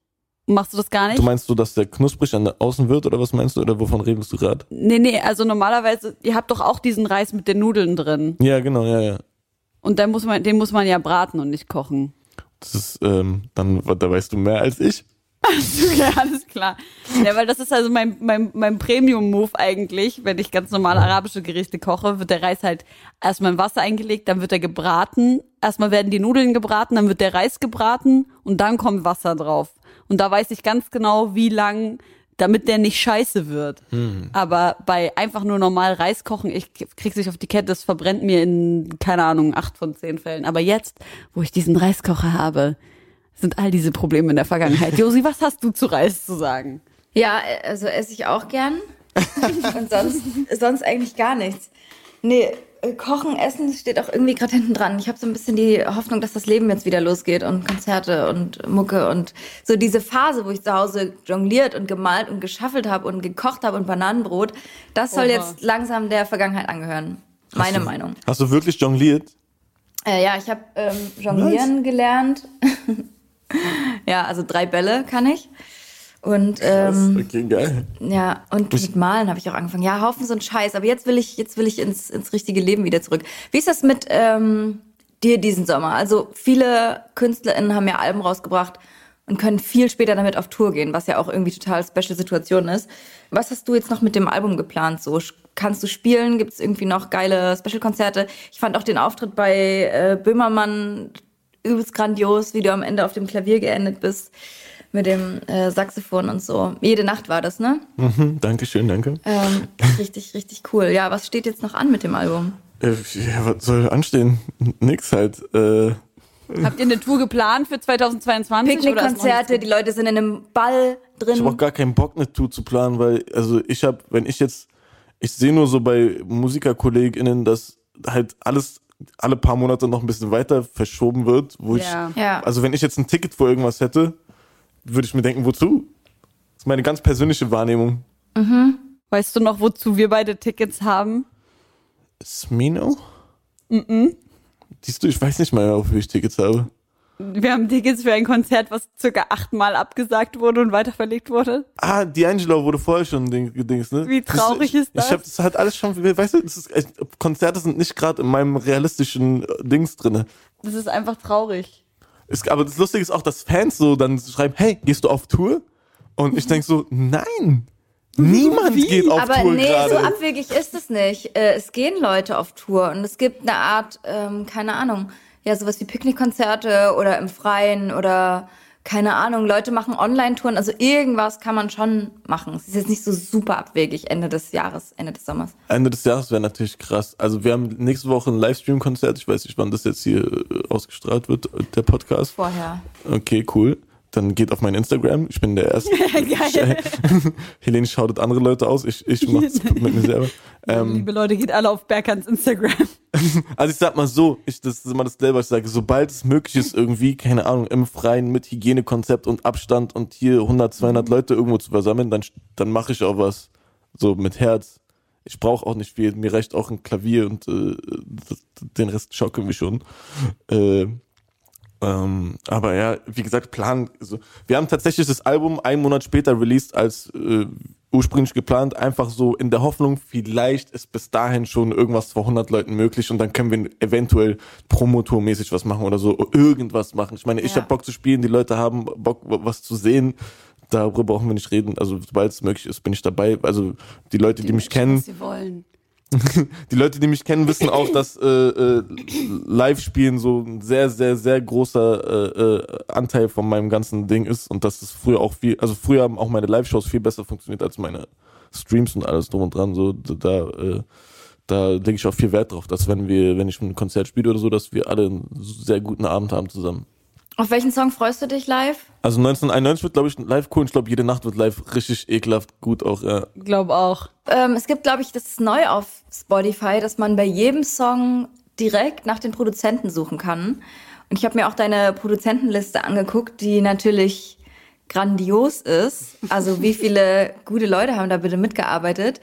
Machst du das gar nicht? Du meinst du, dass der knusprig an der Außen wird oder was meinst du oder wovon redest du gerade? nee, nee, also normalerweise, ihr habt doch auch diesen Reis mit den Nudeln drin. Ja, genau, ja, ja. Und dann muss man, den muss man ja braten und nicht kochen. Das ist, ähm, dann, da weißt du mehr als ich. ja, alles klar. Ja, weil das ist also mein, mein, mein Premium-Move eigentlich. Wenn ich ganz normal arabische Gerichte koche, wird der Reis halt erstmal in Wasser eingelegt, dann wird er gebraten. Erstmal werden die Nudeln gebraten, dann wird der Reis gebraten und dann kommt Wasser drauf. Und da weiß ich ganz genau, wie lang, damit der nicht scheiße wird. Aber bei einfach nur normal Reis kochen, ich krieg's nicht auf die Kette, das verbrennt mir in, keine Ahnung, acht von zehn Fällen. Aber jetzt, wo ich diesen Reiskocher habe, sind all diese Probleme in der Vergangenheit. Josi, was hast du zu Reis zu sagen? Ja, also esse ich auch gern. Und sonst, sonst eigentlich gar nichts. Nee, äh, Kochen, Essen steht auch irgendwie gerade hinten dran. Ich habe so ein bisschen die Hoffnung, dass das Leben jetzt wieder losgeht und Konzerte und Mucke und so diese Phase, wo ich zu Hause jongliert und gemalt und geschaffelt habe und gekocht habe und Bananenbrot, das soll Oha. jetzt langsam der Vergangenheit angehören. Meine Meinung. Hast du wirklich jongliert? Äh, ja, ich habe ähm, Jonglieren gelernt. ja, also drei Bälle kann ich. Und ähm, Okay, geil. ja, und mit Malen habe ich auch angefangen. Ja, Haufen so ein Scheiß. Aber jetzt will ich, jetzt will ich ins, ins richtige Leben wieder zurück. Wie ist das mit ähm, dir diesen Sommer? Also viele KünstlerInnen haben ja Alben rausgebracht und können viel später damit auf Tour gehen, was ja auch irgendwie total special Situation ist. Was hast du jetzt noch mit dem Album geplant? So kannst du spielen? Gibt es irgendwie noch geile Special-Konzerte? Ich fand auch den Auftritt bei äh, Böhmermann übelst grandios, wie du am Ende auf dem Klavier geendet bist mit dem äh, Saxophon und so. Jede Nacht war das, ne? Mhm, Dankeschön, danke. Ähm, richtig, richtig cool. Ja, was steht jetzt noch an mit dem Album? Äh, ja, was soll anstehen? Nix halt. Äh, Habt ihr eine Tour geplant für 2022? oder ist noch Picknickkonzerte, die Leute sind in einem Ball ich habe auch drin. gar keinen Bock, eine Tour zu planen, weil, also ich habe, wenn ich jetzt, ich sehe nur so bei MusikerkollegInnen, dass halt alles alle paar Monate noch ein bisschen weiter verschoben wird, wo Ja. ich, Ja. also wenn ich jetzt ein Ticket für irgendwas hätte, würde ich mir denken, wozu? Das ist meine ganz persönliche Wahrnehmung. Weißt du noch, wozu wir beide Tickets haben? Smino? Mhm. Siehst du, ich weiß nicht mal, wofür ich Tickets habe. Wir haben Tickets für ein Konzert, was circa achtmal abgesagt wurde und weiterverlegt wurde. Ah, D'Angelo wurde vorher schon Ding, Dings, ne? Wie traurig das, ist das? Ich habe das halt alles schon, weißt du, ist, echt- Konzerte sind nicht gerade in meinem realistischen äh, Dings drinne. Das ist einfach traurig. Es, aber das Lustige ist auch, dass Fans so dann schreiben, hey, gehst du auf Tour? Und ich denk so, nein, niemand Wie? geht auf Aber Tour nee, gerade. so abwegig ist es nicht. Äh, es gehen Leute auf Tour und es gibt eine Art, ähm, keine Ahnung, ja, sowas wie Picknickkonzerte oder im Freien oder keine Ahnung, Leute machen Online-Touren, also irgendwas kann man schon machen. Es ist jetzt nicht so super abwegig Ende des Jahres, Ende des Sommers. Ende des Jahres wäre natürlich krass. Also wir haben nächste Woche ein Livestream-Konzert. Ich weiß nicht, wann das jetzt hier äh, ausgestrahlt wird, äh, der Podcast. Vorher. Okay, cool. Dann geht auf mein Instagram. Ich bin der Erste. Geil. Helene schautet andere Leute aus. Ich, ich mach's mit mir selber. Ähm, Liebe Leute, geht alle auf Berkans Instagram. Also ich sag mal so, ich, das ist immer das selber, ich sage, sobald es möglich ist, irgendwie, keine Ahnung, im Freien mit Hygienekonzept und Abstand und hier 100, 200 Leute irgendwo zu versammeln, dann, dann mache ich auch was. so mit Herz. Ich brauche auch nicht viel, mir reicht auch ein Klavier und äh, den Rest schaukeln wir schon. Äh, ähm, aber ja, wie gesagt, Plan. Also, wir haben tatsächlich das Album einen Monat später released als äh, ursprünglich geplant, einfach so in der Hoffnung, vielleicht ist bis dahin schon irgendwas vor 100 Leuten möglich und dann können wir eventuell Promotour-mäßig was machen oder so, irgendwas machen. Ich meine, ich Ja. habe Bock zu spielen, die Leute haben Bock, was zu sehen. Darüber brauchen wir nicht reden. Also, sobald es möglich ist, bin ich dabei. Also, die Leute, die, mich kennen, Was sie wollen. Die Leute, die mich kennen, wissen auch, dass äh, äh, Live-Spielen so ein sehr, sehr, sehr großer äh, äh, Anteil von meinem ganzen Ding ist und dass es früher auch viel, also früher haben auch meine Live-Shows viel besser funktioniert als meine Streams und alles drum und dran. So da, äh, da lege ich auch viel Wert drauf, dass wenn wir, wenn ich ein Konzert spiele oder so, dass wir alle einen sehr guten Abend haben zusammen. Auf welchen Song freust du dich live? Also 1991 wird, glaube ich, live cool und ich glaube, jede Nacht wird live richtig ekelhaft gut auch, ja. Glaub auch. Ähm, es gibt, glaube ich, das ist neu auf Spotify, dass man bei jedem Song direkt nach den Produzenten suchen kann. Und ich habe mir auch deine Produzentenliste angeguckt, die natürlich grandios ist. Also wie viele gute Leute haben da bitte mitgearbeitet?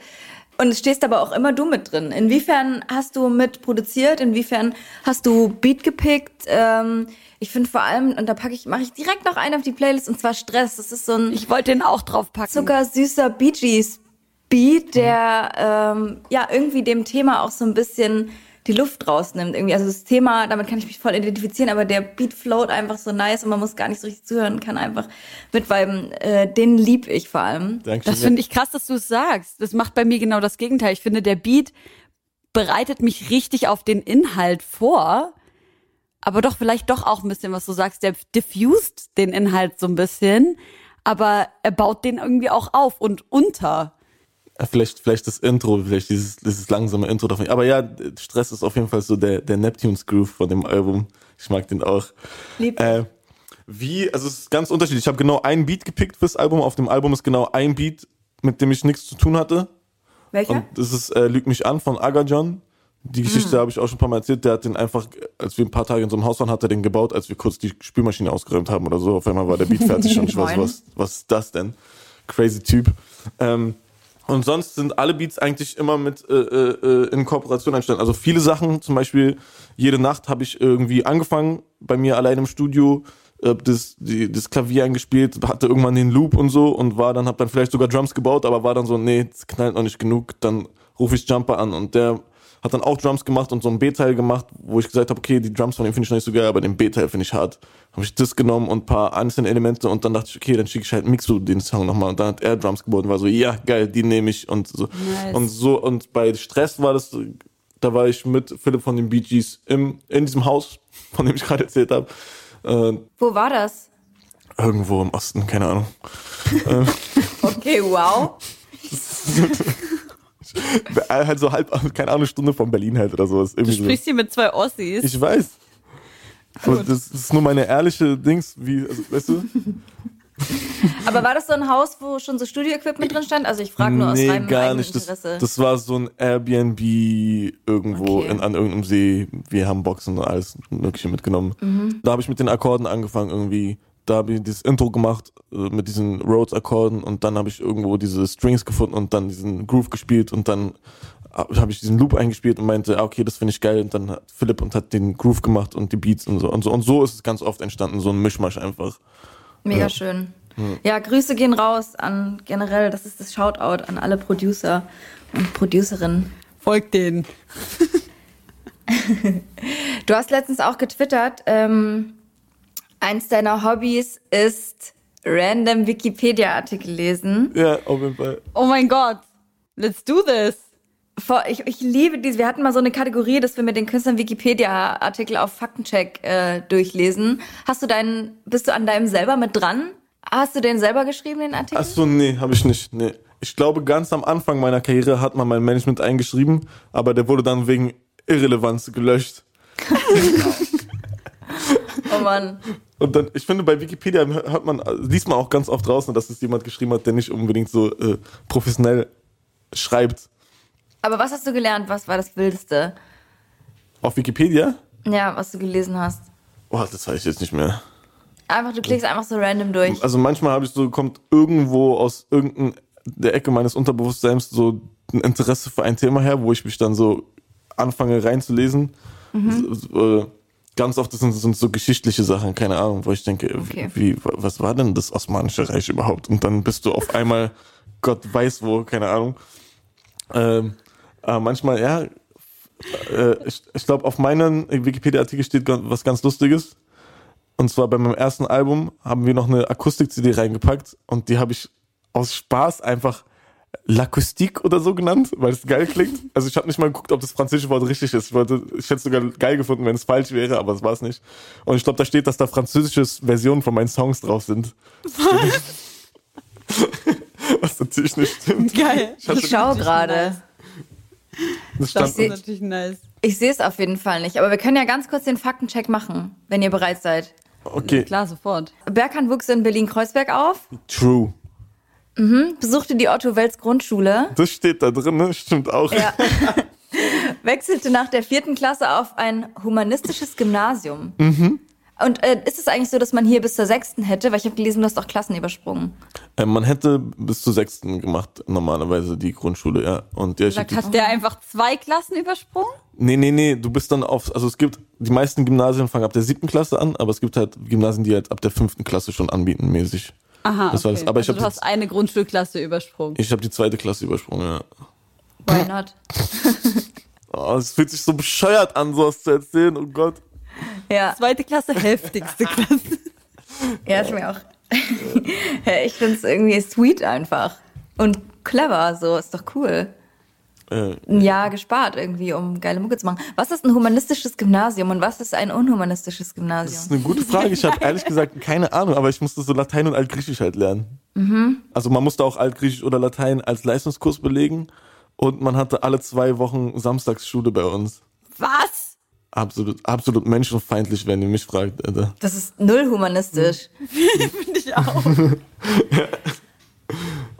Und es stehst aber auch immer du mit drin. Inwiefern hast du mit produziert? Inwiefern hast du Beat gepickt? Ähm, ich finde vor allem, und da packe ich, mache ich direkt noch einen auf die Playlist, und zwar Stress. Das ist so ein Ich wollte den auch draufpacken. zuckersüßer Bee Gees Beat, der ähm, ja irgendwie dem Thema auch so ein bisschen die Luft rausnimmt. Irgendwie. Also das Thema, damit kann ich mich voll identifizieren, aber der Beat float einfach so nice und man muss gar nicht so richtig zuhören, kann einfach mitviben. Äh, den lieb ich vor allem. Dankeschön. Das finde ich krass, dass du es sagst. Das macht bei mir genau das Gegenteil. Ich finde, der Beat bereitet mich richtig auf den Inhalt vor. Aber doch vielleicht doch auch ein bisschen, was du sagst. Der diffused den Inhalt so ein bisschen. Aber er baut den irgendwie auch auf und unter. Ja, Vielleicht, vielleicht das Intro, vielleicht dieses, dieses langsame Intro davon. Aber ja, Stress ist auf jeden Fall so der, der Neptune's Groove von dem Album. Ich mag den auch. Lieb. Äh, wie, also es ist ganz unterschiedlich. Ich habe genau einen Beat gepickt fürs Album. Auf dem Album ist genau ein Beat, mit dem ich nichts zu tun hatte. Welcher? Und das ist äh, Lüg mich an von Aga John. Die Geschichte habe ich auch schon ein paar Mal erzählt. Der hat den einfach, als wir ein paar Tage in so einem Haus waren, hat er den gebaut, als wir kurz die Spülmaschine ausgeräumt haben oder so. Auf einmal war der Beat fertig und ich Moin. was, was ist das denn? Crazy Typ. Ähm, und sonst sind alle Beats eigentlich immer mit äh, äh, in Kooperation entstanden. Also viele Sachen, zum Beispiel jede Nacht habe ich irgendwie angefangen, bei mir allein im Studio, äh, das, die, das Klavier eingespielt, hatte irgendwann den Loop und so und war dann, hab dann vielleicht sogar Drums gebaut, aber war dann so, nee, das knallt noch nicht genug, dann rufe ich Jumper an und der hat dann auch Drums gemacht und so ein B-Teil gemacht, wo ich gesagt habe, okay, die Drums von dem finde ich noch nicht so geil, aber den B-Teil finde ich hart. Habe ich das genommen und ein paar einzelne Elemente und dann dachte ich, okay, dann schicke ich halt Mixu den Song nochmal und dann hat er Drums gebaut und war so, ja, geil, die nehme ich und so. Nice. Und so, und bei Stress war das, da war ich mit Philipp von den Bee Gees im, in diesem Haus, von dem ich gerade erzählt habe. Äh, Wo war das? irgendwo im Osten, keine Ahnung. Okay, wow. halt so halb, keine Ahnung, Stunde von Berlin halt oder so. Ist Du irgendwie so. sprichst hier mit zwei Ossis. Ich weiß. Aber das ist nur meine ehrliche Dings, wie, also, weißt du? Aber war das so ein Haus, wo schon so Studio-Equipment drin stand? Also ich frage nur aus nee, reinem gar eigenen nicht. Das, Interesse. das war so ein Airbnb irgendwo Okay. in, an irgendeinem See. Wir haben Boxen und alles Mögliche mitgenommen. Mhm. Da habe ich mit den Akkorden angefangen irgendwie. Da habe ich dieses Intro gemacht äh, mit diesen Rhodes-Akkorden und dann habe ich irgendwo diese Strings gefunden und dann diesen Groove gespielt und dann habe ich diesen Loop eingespielt und meinte, okay, das finde ich geil und dann hat Philipp und hat den Groove gemacht und die Beats und so und so und so ist es ganz oft entstanden, so ein Mischmasch einfach. Mega Ja. schön. Ja, Grüße gehen raus an generell, das ist das Shoutout an alle Producer und Producerinnen. Folgt denen. Du hast letztens auch getwittert, ähm, eins deiner Hobbys ist random Wikipedia-Artikel lesen. Ja, auf jeden Fall. Oh mein Gott. Let's do this. Vor, ich, ich liebe diese. Wir hatten mal so eine Kategorie, dass wir mit den Künstlern Wikipedia-Artikel auf Faktencheck äh, durchlesen. Hast du deinen, bist du an deinem selber mit dran? Hast du den selber geschrieben, den Artikel? Ach so, nee, habe ich nicht. Nee. Ich glaube, ganz am Anfang meiner Karriere hat man mein Management eingeschrieben, aber der wurde dann wegen Irrelevanz gelöscht. Oh Mann. Und dann, ich finde, bei Wikipedia hört man, liest man auch ganz oft draußen, dass es jemand geschrieben hat, der nicht unbedingt so äh, professionell schreibt. Aber was hast du gelernt? Was war das Wildeste? Auf Wikipedia? Ja, was du gelesen hast. Oh, das weiß ich jetzt nicht mehr. Einfach, du klickst einfach so random durch. Also manchmal habe ich so, kommt irgendwo aus irgendeinem der Ecke meines Unterbewusstseins so ein Interesse für ein Thema her, wo ich mich dann so anfange reinzulesen. Mhm. So, äh, ganz oft sind, sind so geschichtliche Sachen, keine Ahnung, wo ich denke, Okay. wie, was war denn das Osmanische Reich überhaupt? Und dann bist du auf einmal, Gott weiß wo, keine Ahnung. Ähm, aber manchmal, ja, äh, ich, ich glaube, auf meinem Wikipedia-Artikel steht was ganz Lustiges. Und zwar bei meinem ersten Album haben wir noch eine Akustik-CD reingepackt und die habe ich aus Spaß einfach L'acoustique oder so genannt, weil es geil klingt. Also ich habe nicht mal geguckt, ob das französische Wort richtig ist. Ich, wollte, ich hätte es sogar geil gefunden, wenn es falsch wäre, aber es war es nicht. Und ich glaube, da steht, dass da französische Versionen von meinen Songs drauf sind. Was natürlich nicht stimmt. Geil. Ich Ich schaue gerade. Das Das ist natürlich nice. Ich sehe es auf jeden Fall nicht, aber wir können ja ganz kurz den Faktencheck machen, wenn ihr bereit seid. okay, Klar, sofort. Berkan wuchs in Berlin-Kreuzberg auf, true. Besuchte die Otto-Welz-Grundschule, Das steht da drin, ne? Stimmt auch. Ja. wechselte nach der vierten Klasse auf ein humanistisches Gymnasium. Und äh, ist es eigentlich so, dass man hier bis zur sechsten hätte? Weil ich habe gelesen, du hast auch Klassen übersprungen. Äh, man hätte bis zur sechsten gemacht, normalerweise die Grundschule, ja. Und ja, die, hat der einfach zwei Klassen übersprungen? nee, nee, nee, du bist dann auf, also es gibt, die meisten Gymnasien fangen ab der siebten Klasse an, aber es gibt halt Gymnasien, die halt ab der fünften Klasse schon anbieten, mäßig. Aha, Das war okay. das. Aber ich also du hast eine Grundschulklasse übersprungen. Ich habe die zweite Klasse übersprungen, ja. Why not? Oh, es fühlt sich so bescheuert an, sowas zu erzählen, oh Gott. Ja, Zweite Klasse, heftigste Klasse. ja ist mir auch. ich finde es irgendwie sweet einfach. Und clever, so, ist doch cool. Äh, Ein Jahr gespart irgendwie, um geile Mucke zu machen. Was ist ein humanistisches Gymnasium und was ist ein unhumanistisches das Gymnasium? ist eine gute Frage. Ich habe ehrlich gesagt keine Ahnung, aber ich musste so Latein und Altgriechisch halt lernen. Also man musste auch Altgriechisch oder Latein als Leistungskurs belegen und man hatte alle zwei Wochen Samstagsschule bei uns. Was? Absolut, absolut menschenfeindlich, wenn ihr mich fragt, Alter. Das ist null humanistisch. Finde ich auch.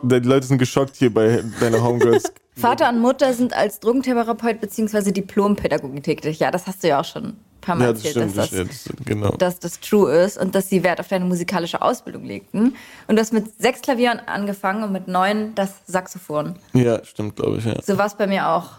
Die Leute sind geschockt hier bei deiner Homegirls. Vater und Mutter sind als Drogentherapeut bzw. Diplompädagogin tätig. Ja, das hast du ja auch schon ein paar Mal ja, das erzählt, stimmt, dass, das, das, ja, das stimmt, genau. dass das true ist und dass sie Wert auf deine musikalische Ausbildung legten. Und du hast mit sechs Klavieren angefangen und mit neun das Saxophon. Ja, stimmt, glaube ich, ja. So war es bei mir auch.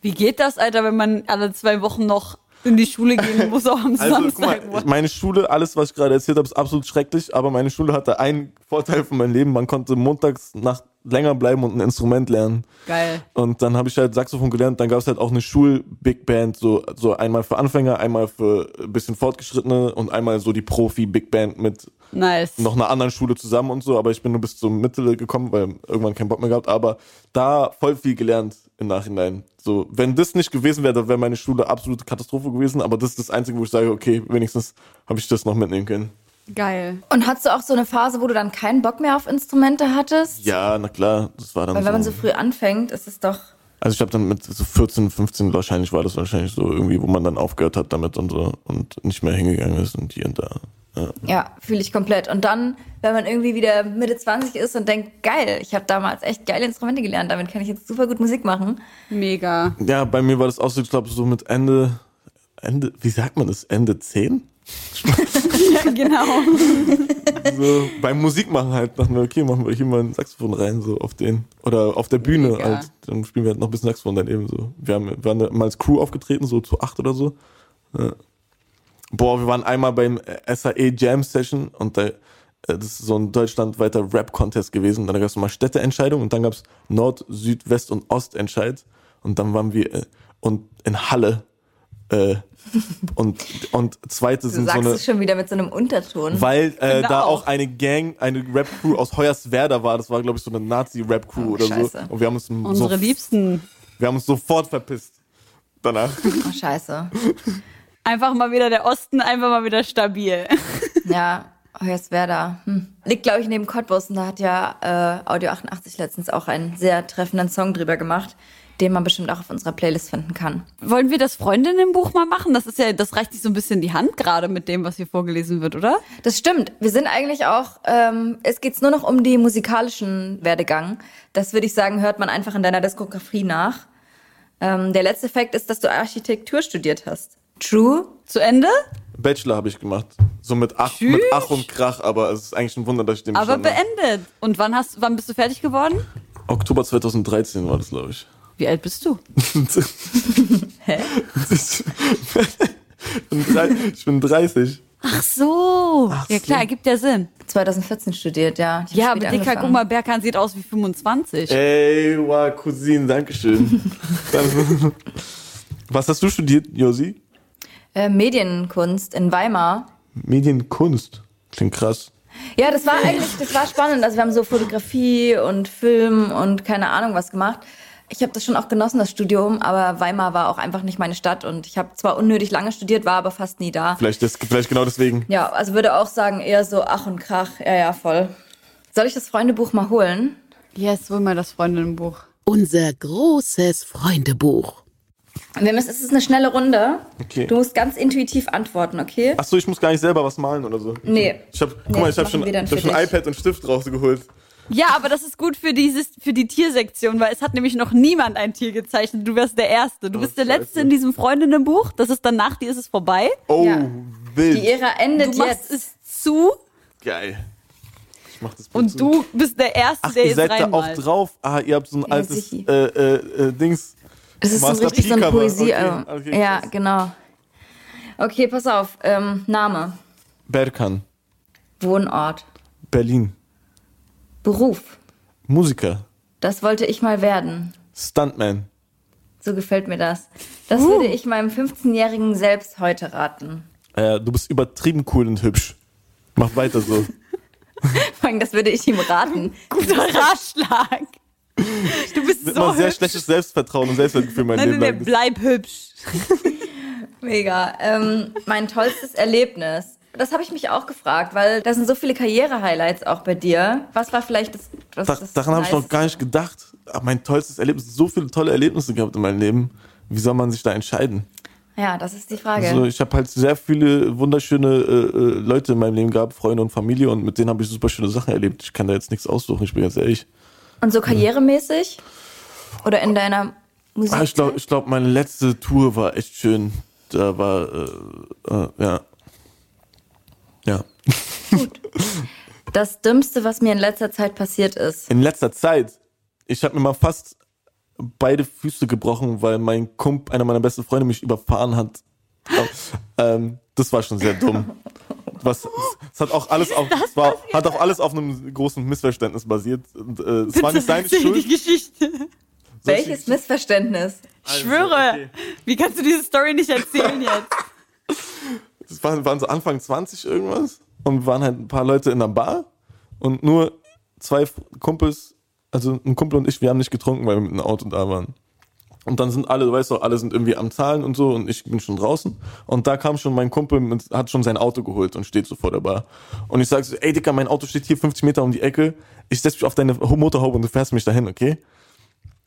Wie geht das, Alter, wenn man alle zwei Wochen noch in die Schule gehen muss, auch am Also, guck mal, Samstag? meine Schule, alles, was ich gerade erzählt habe, ist absolut schrecklich, aber meine Schule hatte einen Vorteil von meinem Leben. Man konnte montags nach länger bleiben und ein Instrument lernen. Geil. Und dann habe ich halt Saxophon gelernt. Dann gab es halt auch eine Schul-Big Band, so, so einmal für Anfänger, einmal für ein bisschen Fortgeschrittene und einmal so die Profi-Big Band mit Nice. noch einer anderen Schule zusammen und so. Aber ich bin nur bis zur Mitte gekommen, weil irgendwann keinen Bock mehr gehabt. Aber da voll viel gelernt im Nachhinein. So, wenn das nicht gewesen wäre, dann wäre meine Schule absolute Katastrophe gewesen. Aber das ist das Einzige, wo ich sage, okay, wenigstens habe ich das noch mitnehmen können. Geil. Und hattest du auch so eine Phase, wo du dann keinen Bock mehr auf Instrumente hattest? Ja, na klar, das war dann Weil wenn man so so. früh anfängt, ist es doch. Also ich habe dann mit so 14, 15 wahrscheinlich war das wahrscheinlich so irgendwie, wo man dann aufgehört hat damit und so und nicht mehr hingegangen ist und hier und da. Ja. Ja, fühle ich komplett. Und dann, wenn man irgendwie wieder Mitte 20 ist und denkt, geil, ich habe damals echt geile Instrumente gelernt, damit kann ich jetzt super gut Musik machen. Mega. ja, bei mir war das auch so, ich glaube, so mit Ende, Ende, wie sagt man das, Ende 10? Ja, genau. So, beim Musikmachen halt, dachten wir, okay, machen wir hier mal ein Saxophon rein, so auf den, oder auf der Bühne Mega. halt, dann spielen wir halt noch ein bisschen Saxophon daneben, so. Wir haben, wir waren mal als Crew aufgetreten, so zu acht oder so. Ja. Boah, wir waren einmal beim SAE Jam Session und da, äh, das ist so ein deutschlandweiter Rap-Contest gewesen. Dann gab es mal Städteentscheidung und dann gab es Nord-, Süd-, West- und Ostentscheid. Und dann waren wir äh, und in Halle. Äh, und, und zweite Du sind so sagst eine. es schon wieder mit so einem Unterton. Weil äh, Finde da auch. eine Gang, eine Rap-Crew aus Hoyerswerda war. Das war, glaube ich, so eine Nazi-Rap-Crew Oh, oder scheiße. so. Und wir haben uns, so, Unsere Liebsten. wir haben uns sofort verpisst. Danach. Oh, scheiße. Einfach mal wieder der Osten, einfach mal wieder stabil. Ja, Hoyerswerda. Hm. Liegt, glaube ich, neben Cottbus und da hat ja äh, Audio 88 letztens auch einen sehr treffenden Song drüber gemacht, den man bestimmt auch auf unserer Playlist finden kann. Wollen wir das Freundinnenbuch mal machen? Das ist ja, das reicht sich so ein bisschen die Hand gerade mit dem, was hier vorgelesen wird, oder? Das stimmt. Wir sind eigentlich auch, ähm, es geht nur noch um die musikalischen Werdegang. Das würde ich sagen, hört man einfach in deiner Diskografie nach. Ähm, der letzte Fakt ist, dass du Architektur studiert hast. True? Zu Ende? Bachelor habe ich gemacht. So mit Ach, Tschüss. mit Ach und Krach, aber es ist eigentlich ein Wunder, dass ich den Aber bestanden beendet. Und wann hast, wann bist du fertig geworden? Oktober 2013 war das, glaube ich. Wie alt bist du? Hä? Ich bin, drei, ich bin 30. Ach so. ja klar, ergibt ja Sinn. 2014 studiert, ja. Ja, aber Dicker, mal, Berkan sieht aus wie 25. Ey, wow, Cousin, Dankeschön. Was hast du studiert, Josi? Äh, Medienkunst in Weimar. Medienkunst. Klingt krass. Ja, das war eigentlich, das war spannend. Also wir haben so Fotografie und Film und keine Ahnung was gemacht. Ich habe das schon auch genossen, das Studium, aber Weimar war auch einfach nicht meine Stadt und ich habe zwar unnötig lange studiert, war aber fast nie da. Vielleicht, das, vielleicht genau deswegen. Ja, also würde auch sagen, eher so Ach und Krach. Ja, ja, voll. Soll ich das Freundebuch mal holen? Yes, hol mal das Freundinnenbuch. Unser großes Freundebuch. Wir müssen, es ist eine schnelle Runde. Okay. Du musst ganz intuitiv antworten, okay? Achso, ich muss gar nicht selber was malen oder so. Nee. Ich hab, guck Nee, mal, ich habe schon, ich hab schon iPad und Stift rausgeholt. Ja, aber das ist gut für dieses, für die Tiersektion, weil es hat nämlich noch niemand ein Tier gezeichnet. Du wärst der Erste. Du Oh, bist der scheiße. Letzte in diesem Freundinnenbuch. Das ist dann nach dir ist es vorbei. Oh, Ja. wild. Die Ära endet Du machst jetzt. es zu Geil. Ich mach das und zu. du bist der Erste, Ach, der ihr jetzt seid da auch drauf. Ah, ihr habt so ein Ja, altes äh, äh, äh, Dings. Es ist so richtig so eine. Poesie. Okay, äh, okay, ja, krass. genau. Okay, pass auf. Ähm, Name, Berkan. Wohnort, Berlin. Beruf. Musiker. Das wollte ich mal werden. Stuntman. So gefällt mir das. Das würde ich meinem 15-jährigen selbst heute raten. Äh, du bist übertrieben cool und hübsch. Mach weiter so. Vor allem, Das würde ich ihm raten. Guter Ratschlag. Du bist Mit so mal sehr hübsch. schlechtes Selbstvertrauen und Selbstwertgefühl mein Nein, Leben nein, nein, lang. bleib hübsch. Mega. Ähm, mein tollstes Erlebnis. Das habe ich mich auch gefragt, weil da sind so viele Karriere-Highlights auch bei dir. Was war vielleicht das, das, Da, das daran habe ich noch gar nicht gedacht. Mein tollstes Erlebnis, so viele tolle Erlebnisse gehabt in meinem Leben. Wie soll man sich da entscheiden? Ja, das ist die Frage. Also ich habe halt sehr viele wunderschöne äh, äh, Leute in meinem Leben gehabt, Freunde und Familie und mit denen habe ich super schöne Sachen erlebt. Ich kann da jetzt nichts aussuchen, ich bin ganz ehrlich. Und so karrieremäßig? Oder in deiner Musik? Ah, ich glaube, ich glaub, meine letzte Tour war echt schön. Da war, äh, äh, ja. Ja. Das Dümmste, was mir in letzter Zeit passiert ist. In letzter Zeit, ich habe mir mal fast beide Füße gebrochen, weil mein Kump, einer meiner besten Freunde, mich überfahren hat. ähm, das war schon sehr dumm. Was, es hat auch alles auf, es war, hat auch alles auf einem großen Missverständnis basiert. Und, äh, es war nicht seine Erzähl Schuld. die Geschichte. Welches Missverständnis? Ich schwöre. okay. Wie kannst du diese Story nicht erzählen jetzt? Das waren, waren so Anfang 20 irgendwas und waren halt ein paar Leute in der Bar und nur zwei Kumpels, also ein Kumpel und ich, wir haben nicht getrunken, weil wir mit einem Auto da waren. Und dann sind alle, du weißt doch, alle sind irgendwie am Zahlen und so und ich bin schon draußen. Und da kam schon mein Kumpel, mit, hat schon sein Auto geholt und steht so vor der Bar. Und ich sag so, ey Dicker, mein Auto steht hier 50 Meter um die Ecke. Ich setz mich auf deine Motorhaube und du fährst mich dahin, okay?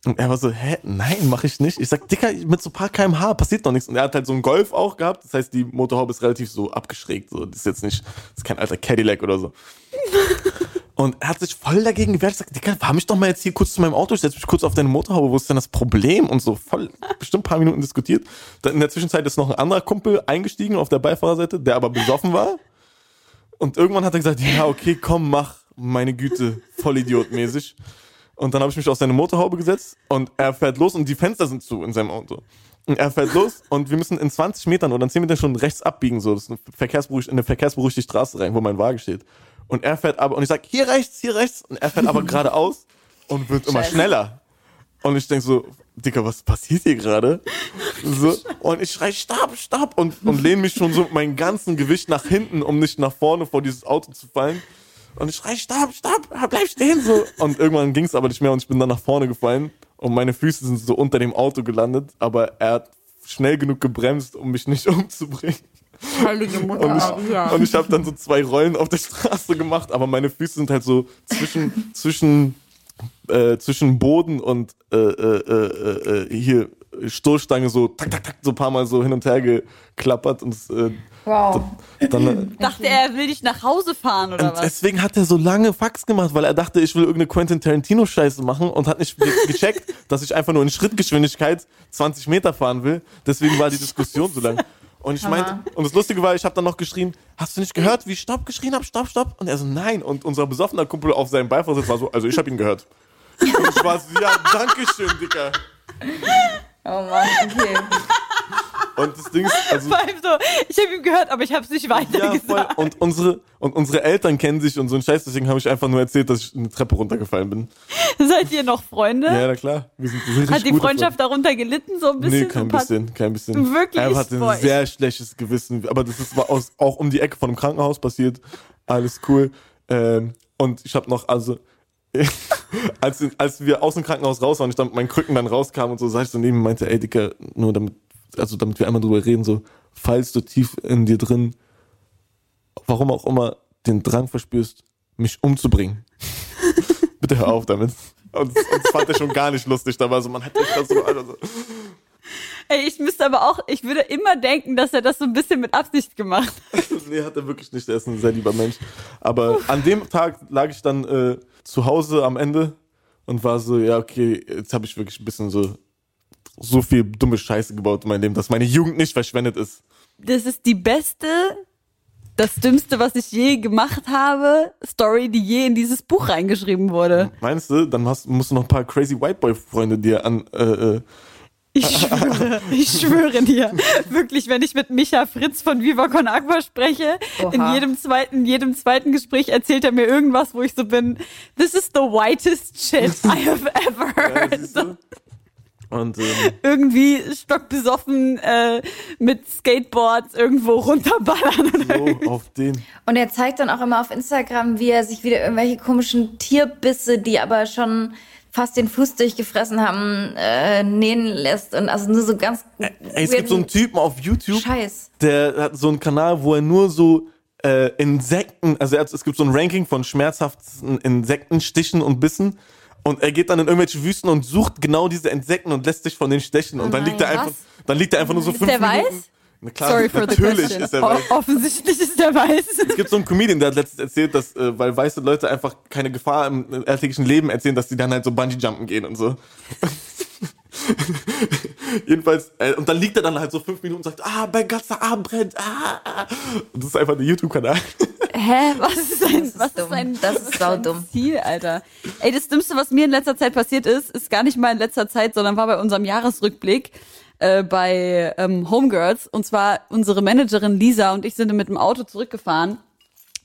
Und er war so, hä, nein, mach ich nicht. Ich sag, Dicker, mit so ein paar kmh passiert doch nichts. Und er hat halt so einen Golf auch gehabt. Das heißt, die Motorhaube ist relativ so abgeschrägt. So, das ist jetzt nicht, das ist kein alter Cadillac oder so. Und er hat sich voll dagegen gewehrt. Ich sag, Dicker, fahr mich doch mal jetzt hier kurz zu meinem Auto. Ich setz mich kurz auf deine Motorhaube. Wo ist denn das Problem? Und so voll, bestimmt ein paar Minuten diskutiert. Dann in der Zwischenzeit ist noch ein anderer Kumpel eingestiegen auf der Beifahrerseite, der aber besoffen war. Und irgendwann hat er gesagt, ja, okay, komm, mach. Meine Güte, Vollidiot-mäßig. Und dann habe ich mich auf seine Motorhaube gesetzt und er fährt los und die Fenster sind zu in seinem Auto. Und er fährt los und wir müssen in 20 Metern oder in 10 Metern schon rechts abbiegen, so. Das ist eine, verkehrsberuhig, eine verkehrsberuhigte Straße rein, wo mein Wagen steht. Und er fährt aber, und ich sag, hier rechts, hier rechts. Und er fährt aber geradeaus und wird immer Scheiße. schneller. Und ich denk so, Dicker, was passiert hier gerade? So, und ich schrei, stopp, stopp, und, und lehne mich schon so mit meinem ganzen Gewicht nach hinten, um nicht nach vorne vor dieses Auto zu fallen. Und ich schrei, stopp, stopp, bleib stehen, so. Und irgendwann ging es aber nicht mehr und ich bin dann nach vorne gefallen und meine Füße sind so unter dem Auto gelandet, aber er hat schnell genug gebremst, um mich nicht umzubringen. Heilige Mutter. Und ich, und ich habe dann so zwei Rollen auf der Straße gemacht, aber meine Füße sind halt so zwischen, zwischen, äh, zwischen Boden und äh, äh, äh, äh, hier Stoßstange so tak, tak, tak, so ein paar Mal so hin und her geklappert und äh, Wow. dann, Dachte er, er will dich nach Hause fahren oder und was? deswegen hat er so lange Fax gemacht, weil er dachte, ich will irgendeine Quentin Tarantino Scheiße machen und hat nicht ge- gecheckt, dass ich einfach nur in Schrittgeschwindigkeit 20 Meter fahren will. Deswegen war die Diskussion so lang. Und ich Hammer. meinte, und das Lustige war, ich habe dann noch geschrien, hast du nicht gehört, wie ich Stopp geschrien habe, Stopp, Stopp? Und er so, nein. Und unser besoffener Kumpel auf seinem Beifahrersitz war so, also ich habe ihn gehört. Und ich war so, ja, danke schön, Dicker. Oh Mann, okay. Und das Ding ist, also, Vor allem so, ich habe ihm gehört, aber ich habe es nicht weiter ja, voll. gesagt. Und unsere, und unsere Eltern kennen sich und so ein Scheiß, deswegen habe ich einfach nur erzählt, dass ich eine Treppe runtergefallen bin. Seid ihr noch Freunde? Ja, na klar. Wir sind, wir sind Hat die Freundschaft Freunde. darunter gelitten, so ein bisschen? Nee, kein so paar- bisschen, kein bisschen. Wirklich? Er hatte Boah, ein sehr schlechtes Gewissen, aber das ist auch um die Ecke von einem Krankenhaus passiert. Alles cool. Ähm, und ich habe noch, also, als, als wir aus dem Krankenhaus raus waren, ich dann mit meinen Krücken dann rauskam und so, sag ich so neben meinte, ey, Dicker, nur damit, also damit wir einmal drüber reden, so, falls du tief in dir drin, warum auch immer, den Drang verspürst, mich umzubringen. Bitte hör auf damit. Und, und das fand er schon gar nicht lustig, da war so, man hat mich das so, also, Ey, ich müsste aber auch, ich würde immer denken, dass er das so ein bisschen mit Absicht gemacht hat. nee, hat er wirklich nicht. Er ist ein sehr lieber Mensch. Aber an dem Tag lag ich dann äh, zu Hause am Ende und war so, ja, okay, jetzt habe ich wirklich ein bisschen so, so viel dumme Scheiße gebaut in meinem Leben, dass meine Jugend nicht verschwendet ist. Das ist die beste, das Dümmste, was ich je gemacht habe, Story, die je in dieses Buch reingeschrieben wurde. Meinst du, dann hast, musst du noch ein paar crazy White Boy Freunde dir an, äh, äh, Ich schwöre, ich schwöre dir. Wirklich, wenn ich mit Micha Fritz von Viva Con Agua spreche, in jedem zweiten, in jedem zweiten Gespräch erzählt er mir irgendwas, wo ich so bin, this is the whitest shit I have ever ja, heard. du? Und ähm, Irgendwie stockbesoffen äh, mit Skateboards irgendwo runterballern. So auf den. Und er zeigt dann auch immer auf Instagram, wie er sich wieder irgendwelche komischen Tierbisse, die aber schon fast den Fuß durchgefressen haben, äh, nähen lässt. Und also nur so ganz. Ey, es gibt so einen Typen auf YouTube, Scheiß. der hat so einen Kanal, wo er nur so äh, Insekten, also hat, es gibt so ein Ranking von schmerzhaften Insektenstichen und Bissen. Und er geht dann in irgendwelche Wüsten und sucht genau diese Insekten und lässt sich von denen stechen. Und dann liegt er nein, einfach, dann liegt er einfach nur so fünf der Minuten. weiß? Klar, Sorry for the natürlich question. ist er weiß. Offensichtlich ist der weiß. Es gibt so einen Comedian, der hat letztens erzählt, dass, äh, weil weiße Leute einfach keine Gefahr im alltäglichen Leben erzählen, dass die dann halt so Bungee-Jumpen gehen und so. Jedenfalls, äh, und dann liegt er dann halt so fünf Minuten und sagt, ah, mein ganzer Arm brennt, ah, ah. Und das ist einfach der YouTube-Kanal. Hä? Was ist ein, ist was dumm. ist ein, Das ist was saudumm. ein Ziel, Alter? Ey, das Dümmste, was mir in letzter Zeit passiert ist, ist gar nicht mal in letzter Zeit, sondern war bei unserem Jahresrückblick äh, bei ähm, Homegirls. Und zwar unsere Managerin Lisa und ich sind mit dem Auto zurückgefahren.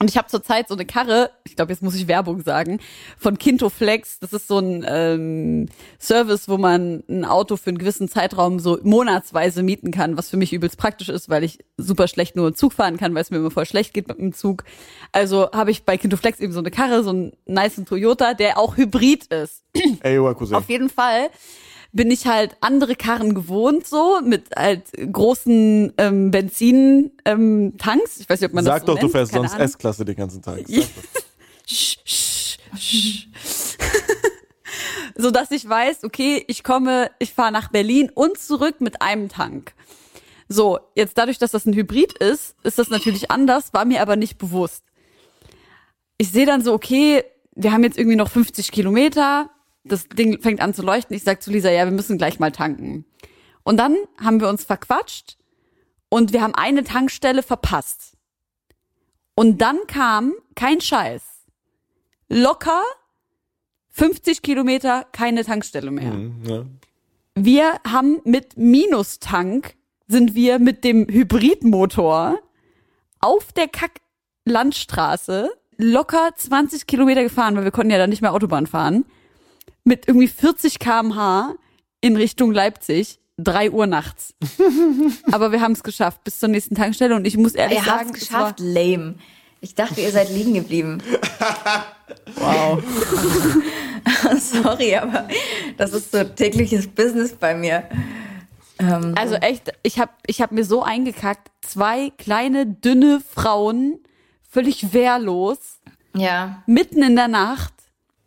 Und ich habe zurzeit so eine Karre, ich glaube, jetzt muss ich Werbung sagen, von Kinto Flex. Das ist so ein ähm, Service, wo man ein Auto für einen gewissen Zeitraum so monatsweise mieten kann, was für mich übelst praktisch ist, weil ich super schlecht nur Zug fahren kann, weil es mir immer voll schlecht geht mit dem Zug. Also habe ich bei Kinto Flex eben so eine Karre, so einen niceen Toyota, der auch Hybrid ist. Ey, Cousin. Auf jeden Fall bin ich halt andere Karren gewohnt, so mit halt großen ähm, Benzin ähm, Tanks. Ich weiß nicht, ob man Sag das so doch, du nennt. fährst Keine sonst. S-Klasse den ganzen Tag. Sag doch. Sch, sch, sch. so dass ich weiß, okay, ich komme, ich fahre nach Berlin und zurück mit einem Tank. So, jetzt dadurch, dass das ein Hybrid ist, ist das natürlich anders, war mir aber nicht bewusst. Ich sehe dann so, okay, wir haben jetzt irgendwie noch 50 Kilometer, das Ding fängt an zu leuchten. Ich sag zu Lisa, ja, wir müssen gleich mal tanken. Und dann haben wir uns verquatscht und wir haben eine Tankstelle verpasst. Und dann kam, kein Scheiß, locker 50 Kilometer keine Tankstelle mehr. Mhm, ja. Wir haben mit Minustank sind wir mit dem Hybridmotor auf der Kack-Landstraße locker 20 Kilometer gefahren, weil wir konnten ja dann nicht mehr Autobahn fahren. Mit irgendwie 40 kmh in Richtung Leipzig. 3 Uhr nachts. Aber wir haben es geschafft bis zur nächsten Tankstelle und ich muss ehrlich Ihr sagen, habt's es war- geschafft, lame. Ich dachte, ihr seid liegen geblieben. Wow. Sorry, aber das ist so tägliches Business bei mir. Ähm, Also echt, ich habe ich hab mir so eingekackt, zwei kleine, dünne Frauen, völlig wehrlos, ja. mitten in der Nacht,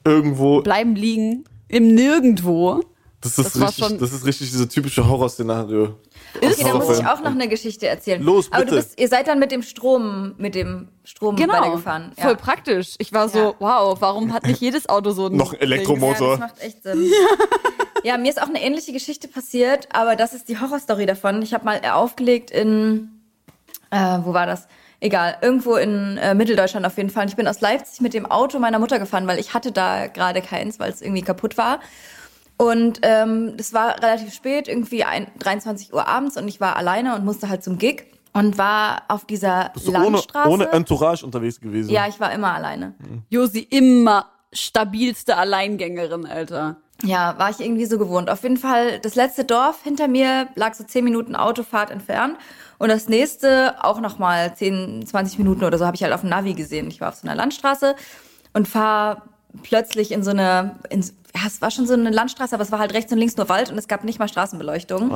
Irgendwo, bleiben liegen, im Nirgendwo. das ist das richtig, schon- das ist richtig diese typische Horrorszenario. Okay, da muss ich auch noch eine Geschichte erzählen. Los, Aber bitte. du bist, ihr seid dann mit dem Strom, mit dem Strom Genau, weitergefahren. Ja. voll praktisch. Ich war so, Ja. wow, warum hat nicht jedes Auto so ein Noch Elektromotor. Ja, das macht echt Sinn. Ja. mir ist auch eine ähnliche Geschichte passiert, aber das ist die Horrorstory davon. Ich habe mal aufgelegt in Äh, wo war das? Egal, irgendwo in äh, Mitteldeutschland auf jeden Fall. Und ich bin aus Leipzig mit dem Auto meiner Mutter gefahren, weil ich hatte da gerade keins, weil es irgendwie kaputt war. Und ähm, das war relativ spät, irgendwie ein, 23 Uhr abends und ich war alleine und musste halt zum Gig und war auf dieser Bist du ohne, Landstraße. ohne Entourage unterwegs gewesen? ja, ich war immer alleine. Josi immer stabilste Alleingängerin, Alter. Ja, war ich irgendwie so gewohnt. Auf jeden Fall, das letzte Dorf hinter mir lag so 10 Minuten Autofahrt entfernt. Und das nächste auch nochmal 10, 20 Minuten oder so habe ich halt auf dem Navi gesehen. Ich war auf so einer Landstraße und fahre plötzlich in so eine, in, ja, es war schon so eine Landstraße, aber es war halt rechts und links nur Wald und es gab nicht mal Straßenbeleuchtung.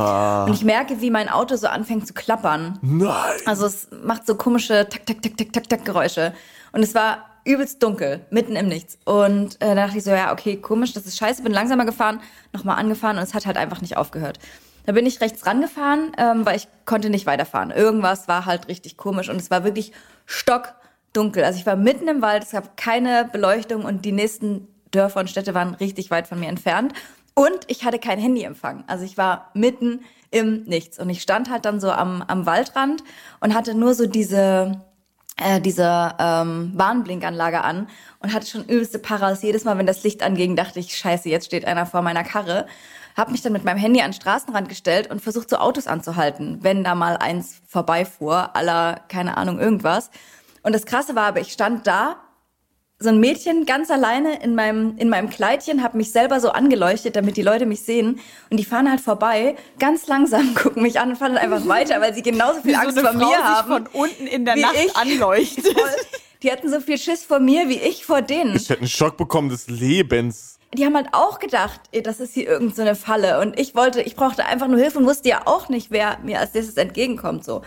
Und ich merke, wie mein Auto so anfängt zu klappern. Nein. Also es macht so komische tak tak tak tak tak tak Geräusche und es war übelst dunkel, mitten im Nichts. Und äh, da dachte ich so, ja, okay, komisch, das ist scheiße, bin langsamer gefahren, nochmal angefahren und es hat halt einfach nicht aufgehört. Da bin ich rechts rangefahren, ähm, weil ich konnte nicht weiterfahren. Irgendwas war halt richtig komisch und es war wirklich stockdunkel. Also ich war mitten im Wald, es gab keine Beleuchtung und die nächsten Dörfer und Städte waren richtig weit von mir entfernt. Und ich hatte kein Handyempfang. Also ich war mitten im Nichts. Und ich stand halt dann so am, am Waldrand und hatte nur so diese, äh, diese ähm, Warnblinkanlage an und hatte schon übelste Paras. Jedes Mal, wenn das Licht anging, dachte ich, scheiße, jetzt steht einer vor meiner Karre. Hab mich dann mit meinem Handy an den Straßenrand gestellt und versucht, so Autos anzuhalten, wenn da mal eins vorbeifuhr, aller, keine Ahnung, irgendwas. Und das Krasse war aber, ich stand da, so ein Mädchen ganz alleine in meinem, in meinem Kleidchen, hab mich selber so angeleuchtet, damit die Leute mich sehen. Und die fahren halt vorbei, ganz langsam, gucken mich an und fahren dann einfach weiter, weil sie genauso viel Angst vor mir haben. von unten in der wie Nacht ich. anleuchtet. Die hatten so viel Schiss vor mir wie ich vor denen. Ich hätte einen Schock bekommen des Lebens. Die haben halt auch gedacht, das ist hier irgendeine so eine Falle. Und ich wollte, ich brauchte einfach nur Hilfe und wusste ja auch nicht, wer mir als nächstes entgegenkommt. So.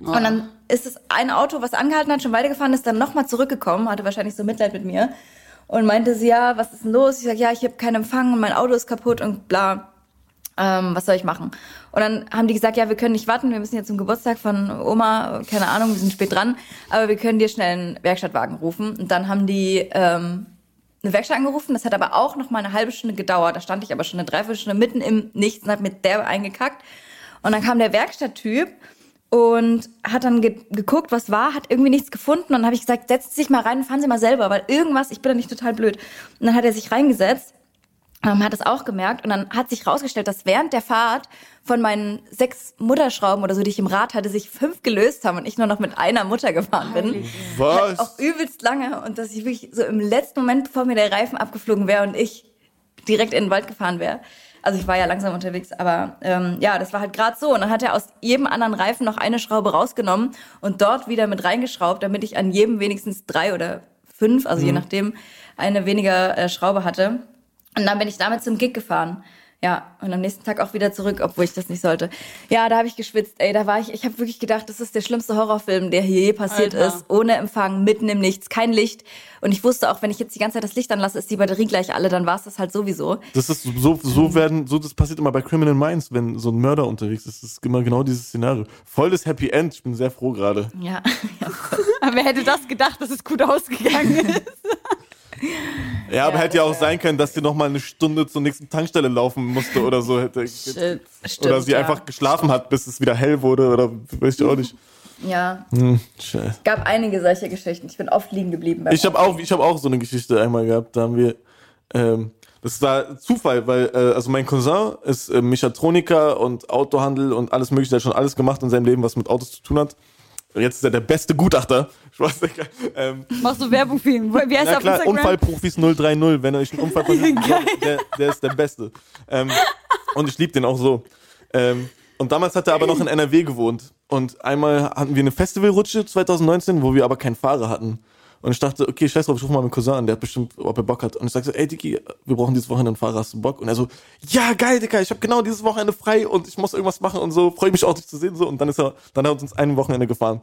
Und dann ist es ein Auto, was angehalten hat, schon weitergefahren ist, dann nochmal zurückgekommen, hatte wahrscheinlich so Mitleid mit mir und meinte sie, ja, was ist denn los? Ich sag, ja, ich habe keinen Empfang und mein Auto ist kaputt und bla. Ähm, was soll ich machen? Und dann haben die gesagt, ja, wir können nicht warten, wir müssen jetzt zum Geburtstag von Oma, keine Ahnung, wir sind spät dran, aber wir können dir schnell einen Werkstattwagen rufen. Und dann haben die ähm, eine Werkstatt angerufen, das hat aber auch noch mal eine halbe Stunde gedauert. Da stand ich aber schon eine Dreiviertelstunde mitten im Nichts und hab mit der eingekackt. Und dann kam der Werkstatttyp und hat dann ge geguckt, was war, hat irgendwie nichts gefunden. Und dann habe ich gesagt, setzen Sie sich mal rein fahren Sie mal selber, weil irgendwas, ich bin da nicht total blöd. Und dann hat er sich reingesetzt, ähm, hat es auch gemerkt und dann hat sich rausgestellt, dass während der Fahrt von meinen sechs Mutterschrauben oder so, die ich im Rad hatte, sich fünf gelöst haben und ich nur noch mit einer Mutter gefahren bin. Halt Was? auch übelst lange und dass ich wirklich so im letzten Moment, bevor mir der Reifen abgeflogen wäre und ich direkt in den Wald gefahren wäre. Also ich war ja langsam unterwegs, aber ähm, ja, das war halt gerade so. Und dann hat er aus jedem anderen Reifen noch eine Schraube rausgenommen und dort wieder mit reingeschraubt, damit ich an jedem wenigstens drei oder fünf, also je nachdem, eine weniger äh, Schraube hatte. Und dann bin ich damit zum Gig gefahren. Ja, und am nächsten Tag auch wieder zurück, obwohl ich das nicht sollte. Ja, da habe ich geschwitzt. Ey, da war ich, ich habe wirklich gedacht, das ist der schlimmste Horrorfilm, der hier je passiert Alter. ist. Ohne Empfang, mitten im Nichts, kein Licht. Und ich wusste auch, wenn ich jetzt die ganze Zeit das Licht anlasse, ist die Batterie gleich alle, dann war es das halt sowieso. Das ist so, so werden, so das passiert immer bei Criminal Minds, wenn so ein Mörder unterwegs ist. Das ist immer genau dieses Szenario. Voll das Happy End. Ich bin sehr froh gerade. Ja. ja. Aber wer hätte das gedacht, dass es gut ausgegangen ist? Ja, aber Ja, hätte ja auch wär- sein können, dass sie noch mal eine Stunde zur nächsten Tankstelle laufen musste oder so. Hätte, Stimmt, oder sie ja. einfach geschlafen hat, bis es wieder hell wurde oder weiß ich auch nicht. Ja, Hm, scheiße. gab einige solche Geschichten. Ich bin oft liegen geblieben. Ich habe auch, ich habe auch so eine Geschichte einmal gehabt. Da haben wir, ähm, das war Zufall, weil äh, also mein Cousin ist äh, Mechatroniker und Autohandel und alles Mögliche. Der hat schon alles gemacht in seinem Leben, was mit Autos zu tun hat. Und Jetzt ist er der beste Gutachter. Spaß, ähm, Machst du Werbung für ihn? Wie heißt er auf klar, Instagram? Unfallprofis 030, wenn euch ein Unfall passiert, der, der ist der Beste. Ähm, und ich liebe den auch so. Ähm, und damals hat er aber noch in NRW gewohnt. Und einmal hatten wir eine Festivalrutsche 2019, wo wir aber keinen Fahrer hatten. Und ich dachte, okay, scheiß drauf, ich ruf mal meinen Cousin an, der hat bestimmt, ob er Bock hat. Und ich sag so, ey Diki, wir brauchen dieses Wochenende einen Fahrer, hast du Bock? Und er so, ja geil, Digga, ich habe genau dieses Wochenende frei und ich muss irgendwas machen und so, freue mich auch, dich zu sehen. so Und dann ist er, dann hat uns ein Wochenende gefahren.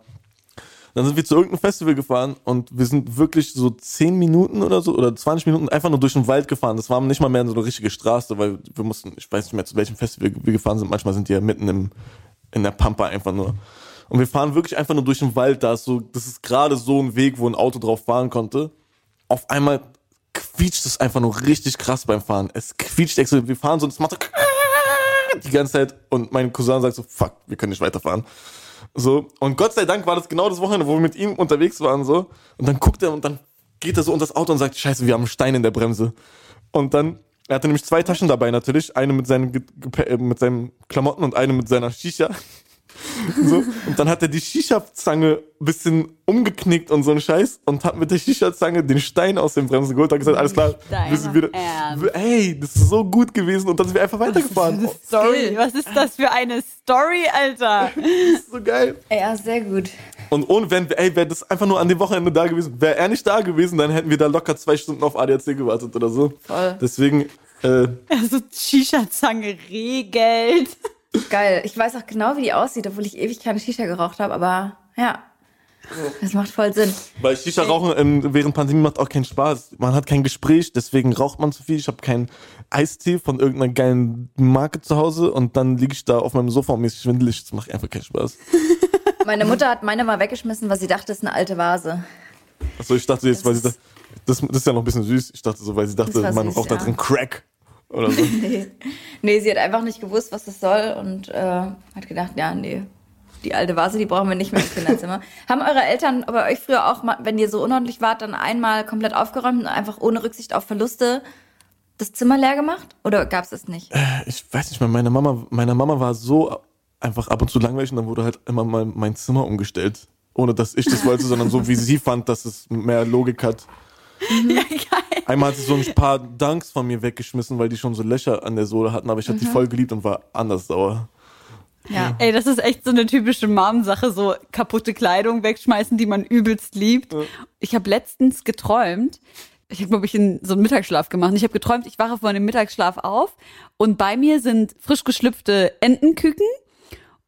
Dann sind wir zu irgendeinem Festival gefahren und wir sind wirklich so 10 Minuten oder so oder 20 Minuten einfach nur durch den Wald gefahren. Das war nicht mal mehr so eine richtige Straße, weil wir mussten, ich weiß nicht mehr zu welchem Festival wir gefahren sind. Manchmal sind die ja mitten im, in der Pampa einfach nur. Und wir fahren wirklich einfach nur durch den Wald. Da ist so, das ist gerade so ein Weg, wo ein Auto drauf fahren konnte. Auf einmal quietscht es einfach nur richtig krass beim Fahren. Es quietscht extra. Wir fahren so und es macht so die ganze Zeit und mein Cousin sagt so, fuck, wir können nicht weiterfahren. So. Und Gott sei Dank war das genau das Wochenende, wo wir mit ihm unterwegs waren, so. Und dann guckt er und dann geht er so unter das Auto und sagt, scheiße, wir haben einen Stein in der Bremse. Und dann, er hatte nämlich zwei Taschen dabei natürlich, eine mit seinen, äh, mit seinen Klamotten und eine mit seiner Shisha. So. Und dann hat er die Shisha-Zange ein bisschen umgeknickt und so ein Scheiß und hat mit der Shisha-Zange den Stein aus den Bremsen geholt und hat gesagt, alles klar, wir sind wieder. Ey, das ist so gut gewesen und dann sind wir einfach weitergefahren. Oh, Story. Was ist das für eine Story, Alter? das ist so geil. Ja, sehr gut. Und ohne, wenn, ey, wäre das einfach nur an dem Wochenende da gewesen, wäre er nicht da gewesen, dann hätten wir da locker zwei Stunden auf ADAC gewartet oder so. Voll. Deswegen, äh, Also Shisha-Zange regelt. Geil. Ich weiß auch genau, wie die aussieht, obwohl ich ewig keine Shisha geraucht habe, aber ja. Das macht voll Sinn. weil Shisha rauchen ähm, während Pandemie macht auch keinen Spaß. Man hat kein Gespräch, deswegen raucht man zu viel. Ich habe keinen Eistee von irgendeiner geilen Marke zu Hause und dann liege ich da auf meinem Sofa und mir ist schwindelig. Das macht einfach keinen Spaß. Meine Mutter hat meine mal weggeschmissen, weil sie dachte, es ist eine alte Vase. Achso, ich dachte jetzt, weil sie da, das, das ist ja noch ein bisschen süß. Ich dachte so, weil sie dachte, Das man süß, raucht da ja. drin Crack oder so. Nee, sie hat einfach nicht gewusst, was das soll und äh, hat gedacht, ja, nee, die alte Vase, die brauchen wir nicht mehr im Kinderzimmer. Haben eure Eltern bei euch früher auch, mal, wenn ihr so unordentlich wart, dann einmal komplett aufgeräumt und einfach ohne Rücksicht auf Verluste das Zimmer leer gemacht? Oder gab's das nicht? ich weiß nicht mehr, meine Mama, meine Mama war so einfach ab und zu langweilig und dann wurde halt immer mal mein Zimmer umgestellt. Ohne dass ich das wollte, sondern so wie sie fand, dass es mehr Logik hat. Ja, geil. Einmal hat sie so ein paar Dunks von mir weggeschmissen, weil die schon so Löcher an der Sohle hatten, aber ich habe die voll geliebt und war anders sauer. Ja. Ey, das ist echt so eine typische Mom-Sache, so kaputte Kleidung wegschmeißen, die man übelst liebt. Ich habe letztens geträumt, ich habe, glaube ich, in so einen Mittagsschlaf gemacht. Ich habe geträumt, ich wache vor einem Mittagsschlaf auf und bei mir sind frisch geschlüpfte Entenküken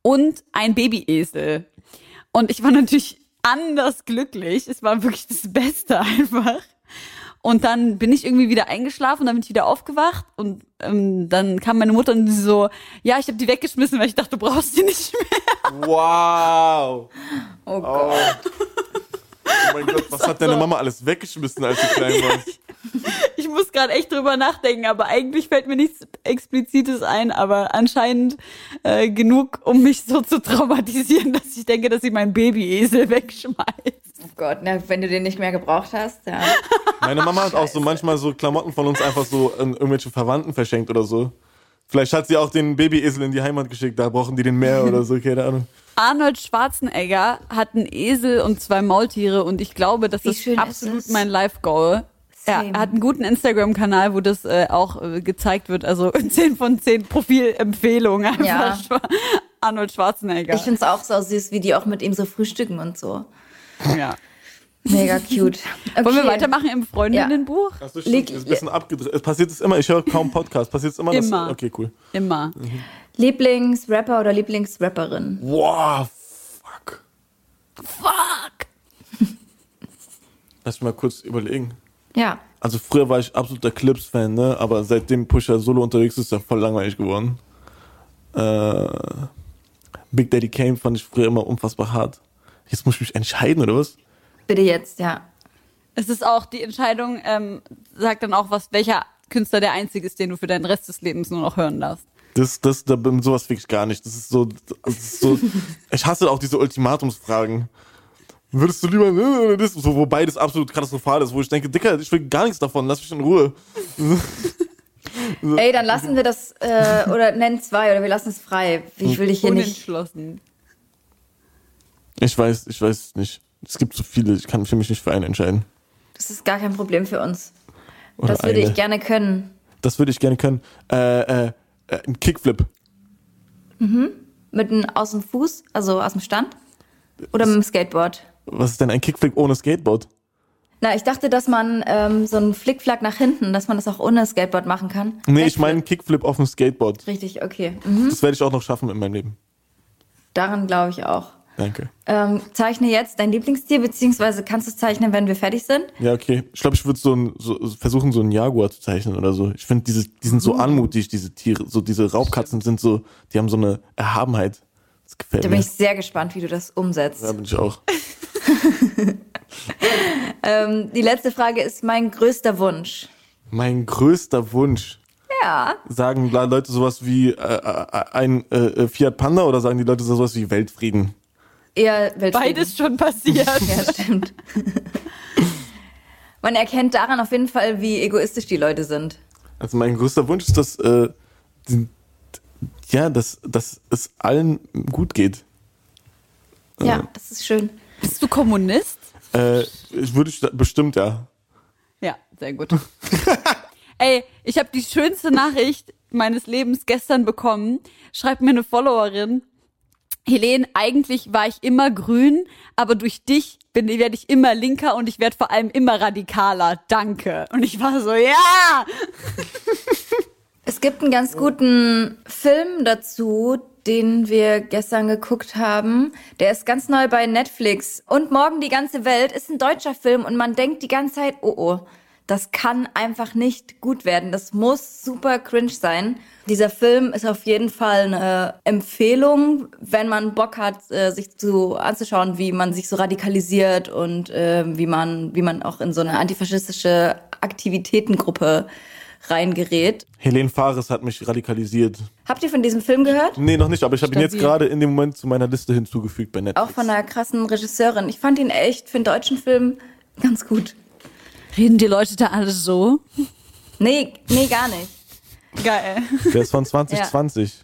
und ein Babyesel. Und ich war natürlich anders glücklich. Es war wirklich das Beste einfach. Und dann bin ich irgendwie wieder eingeschlafen, dann bin ich wieder aufgewacht und ähm, dann kam meine Mutter und sie so, ja, ich habe die weggeschmissen, weil ich dachte, du brauchst die nicht mehr. Wow! Oh Gott. Oh mein Gott, was hat deine Mama alles weggeschmissen, als du klein warst? Ich muss gerade echt drüber nachdenken, aber eigentlich fällt mir nichts Explizites ein, aber anscheinend äh, genug, um mich so zu traumatisieren, dass ich denke, dass sie meinen Babyesel wegschmeißt. Oh Gott, na, wenn du den nicht mehr gebraucht hast, ja. Meine Mama hat auch so manchmal so Klamotten von uns einfach so an irgendwelche Verwandten verschenkt oder so. Vielleicht hat sie auch den Babyesel in die Heimat geschickt, da brauchen die den mehr oder so, keine Ahnung. Arnold Schwarzenegger hat einen Esel und zwei Maultiere und ich glaube, das Wie ist ist absolut es? mein Life-Goal. Ja, er hat einen guten Instagram-Kanal, wo das äh, auch äh, gezeigt wird. Also 10 von 10 Profilempfehlungen einfach. Ja. Arnold Schwarzenegger. Ich find's auch so süß, wie die auch mit ihm so frühstücken und so. ja. Mega cute. Okay. Wollen wir weitermachen im Freundinnenbuch? Hast du Leg- schon ist ein bisschen abgedreht? Passiert es immer? Ich höre kaum Podcast. Passiert es immer? dass- Immer. okay, cool. Immer. Lieblingsrapper oder Lieblingsrapperin? Wow, fuck. Fuck! Lass mich mal kurz überlegen. Ja. Also früher war ich absoluter Clips-Fan, ne? Aber seitdem Pusher solo unterwegs ist, ist er voll langweilig geworden. Äh, Big Daddy Kane fand ich früher immer unfassbar hart. Jetzt muss ich mich entscheiden, oder was? Bitte jetzt, ja. Es ist auch die Entscheidung, ähm, sagt dann auch was, welcher Künstler der einzige ist, den du für deinen Rest des Lebens nur noch hören darfst. Das, das, da, sowas fick ich gar nicht. Das ist so, das ist so ich hasse auch diese Ultimatumsfragen. Würdest du lieber äh, oder das, so, wo beides absolut katastrophal ist, wo ich denke, Dicker, ich will gar nichts davon, lass mich in Ruhe. Ey, dann lassen wir das, äh, oder nennen zwei, oder wir lassen es frei. Ich will dich hier nicht. Unentschlossen. Ich weiß, ich weiß nicht. Es gibt so viele, ich kann für mich nicht für einen entscheiden. Das ist gar kein Problem für uns. Oder Das würde eine. ich gerne können. Das würde ich gerne können. Äh, äh, äh, ein Kickflip. Mit einem aus dem Fuß, also aus dem Stand? Oder mit dem Skateboard? Was ist denn ein Kickflip ohne Skateboard? Na, ich dachte, dass man ähm, so einen Flickflack nach hinten, dass man das auch ohne Skateboard machen kann. Nee, ich Backflip. meine einen Kickflip auf dem Skateboard. Richtig, okay. Mhm. Das werde ich auch noch schaffen in meinem Leben. Daran glaube ich auch. Danke. Ähm, zeichne jetzt dein Lieblingstier, beziehungsweise kannst du es zeichnen, wenn wir fertig sind? Ja, okay. Ich glaube, ich würde so, ein, so versuchen, so einen Jaguar zu zeichnen oder so. Ich finde, diese, die sind so anmutig, diese Tiere. So diese Raubkatzen sind so, die haben so eine Erhabenheit. Das gefällt Da mir. bin ich sehr gespannt, wie du das umsetzt. ja, bin ich auch. Ähm, die letzte Frage ist mein größter Wunsch. Mein größter Wunsch. Ja. Sagen Leute sowas wie äh, äh, ein äh, Fiat Panda oder sagen die Leute sowas wie Weltfrieden? Eher Weltfrieden. Beides schon passiert. Ja, stimmt. Man erkennt daran auf jeden Fall, wie egoistisch die Leute sind. Also mein größter Wunsch ist, dass, äh, die, ja, dass, dass es allen gut geht. Ja, das ist schön. Bist du Kommunist? Äh, ich würde ich bestimmt, ja. Ja, sehr gut. Ey, ich habe die schönste Nachricht meines Lebens gestern bekommen. Schreibt mir eine Followerin. Helene, eigentlich war ich immer grün, aber durch dich bin, werde ich immer linker und ich werde vor allem immer radikaler. Danke. Und ich war so, ja! Es gibt einen ganz guten Film dazu, den wir gestern geguckt haben. Der ist ganz neu bei Netflix. Und Morgen die ganze Welt ist ein deutscher Film und man denkt die ganze Zeit, oh oh, das kann einfach nicht gut werden. Das muss super cringe sein. Dieser Film ist auf jeden Fall eine Empfehlung, wenn man Bock hat, äh, sich zu anzuschauen, wie man sich so radikalisiert und äh, wie man wie man auch in so eine antifaschistische Aktivitätengruppe reingerät. Helene Fares hat mich radikalisiert. Habt ihr von diesem Film gehört? Nee, noch nicht, aber ich habe ihn jetzt gerade in dem Moment zu meiner Liste hinzugefügt bei Netflix. Auch von einer krassen Regisseurin. Ich fand ihn echt für einen deutschen Film ganz gut. Reden die Leute da alle so? Nee, nee, gar nicht. Geil. Der ist von 2020.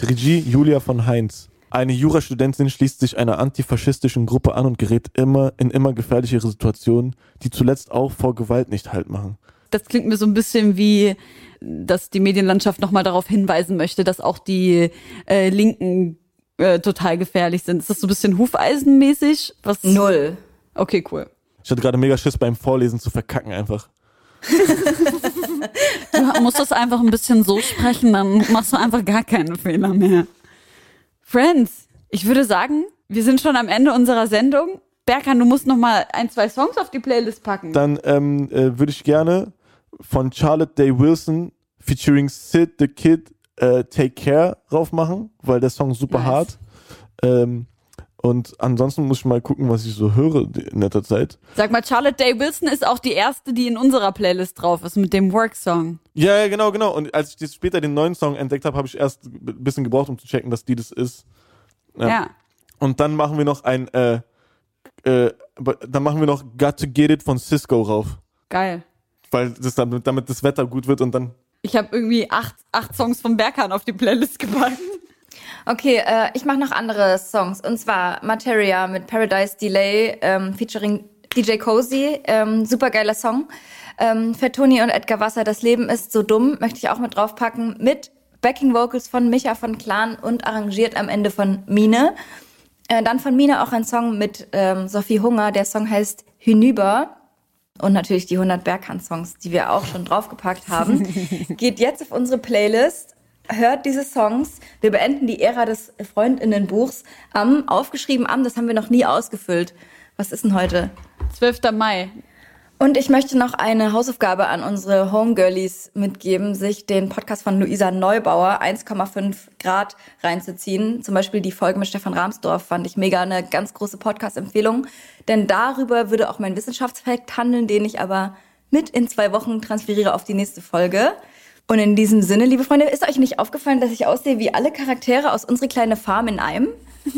Die Regie Julia von Heinz. Eine Jurastudentin schließt sich einer antifaschistischen Gruppe an und gerät immer in immer gefährlichere Situationen, die zuletzt auch vor Gewalt nicht Halt machen. Das klingt mir so ein bisschen wie, dass die Medienlandschaft nochmal darauf hinweisen möchte, dass auch die äh, Linken äh, total gefährlich sind. Ist das so ein bisschen Hufeisenmäßig? Was? Null. Okay, cool. Ich hatte gerade mega Schiss beim Vorlesen zu verkacken einfach. Du musst das einfach ein bisschen so sprechen, dann machst du einfach gar keine Fehler mehr. Friends, ich würde sagen, wir sind schon am Ende unserer Sendung. Berkan, du musst noch mal ein, zwei Songs auf die Playlist packen. Dann ähm, äh, würde ich gerne von Charlotte Day Wilson featuring Sid the Kid äh, Take Care raufmachen, weil der Song super Nice. hart. Ähm, und ansonsten muss ich mal gucken, was ich so höre in letzter Zeit. Sag mal, Charlotte Day Wilson ist auch die erste, die in unserer Playlist drauf ist mit dem Work-Song. Ja, ja, genau, genau. Und als ich später den neuen Song entdeckt habe, habe ich erst ein bisschen gebraucht, um zu checken, dass die das ist. Ja. Ja. Und dann machen wir noch ein, äh, äh, dann machen wir noch Got to Get It von Cisco rauf. Geil. Weil das damit, damit das Wetter gut wird und dann. Ich habe irgendwie acht, acht Songs von Berkan auf die Playlist gepackt. Okay, äh, ich mache noch andere Songs. Und zwar Materia mit Paradise Delay ähm, featuring DJ Cozy. Ähm, super geiler Song. Ähm, für Toni und Edgar Wasser, Das Leben ist so dumm, möchte ich auch mit draufpacken. Mit Backing Vocals von Micha von Clan und arrangiert am Ende von Mine. Äh, dann von Mine auch ein Song mit ähm, Sophie Hunger. Der Song heißt Hinüber. Und natürlich die 100 Berghand-Songs, die wir auch schon draufgepackt haben. Geht jetzt auf unsere Playlist, hört diese Songs. Wir beenden die Ära des Freundinnenbuchs am, aufgeschrieben am, das haben wir noch nie ausgefüllt. Was ist denn heute? 12. Mai. Und ich möchte noch eine Hausaufgabe an unsere Homegirlies mitgeben, sich den Podcast von Luisa Neubauer 1,5 Grad reinzuziehen. Zum Beispiel die Folge mit Stefan Rahmsdorf fand ich mega eine ganz große Podcast-Empfehlung. Denn darüber würde auch mein Wissenschaftsfakt handeln, den ich aber mit in zwei Wochen transferiere auf die nächste Folge. Und in diesem Sinne, liebe Freunde, ist euch nicht aufgefallen, dass ich aussehe wie alle Charaktere aus unsere kleine Farm in einem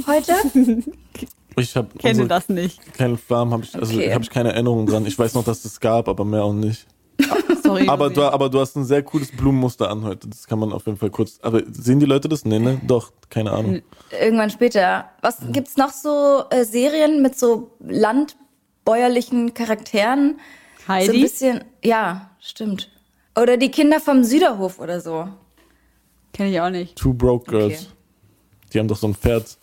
heute? Ich habe Kenne das nicht. Kleine Flammen habe ich, also Okay. habe ich keine Erinnerung dran. Ich weiß noch, dass es gab, aber mehr auch nicht. Sorry. Aber du, aber du hast ein sehr cooles Blumenmuster an heute. Das kann man auf jeden Fall kurz. Aber sehen die Leute das? Nee, ne? Doch, keine Ahnung. Irgendwann später. Was gibt's noch so äh, Serien mit so landbäuerlichen Charakteren? So ein Heidi? bisschen, ja, stimmt. Oder die Kinder vom Süderhof oder so. Kenne ich auch nicht. Two Broke Girls. Okay. Die haben doch so ein Pferd.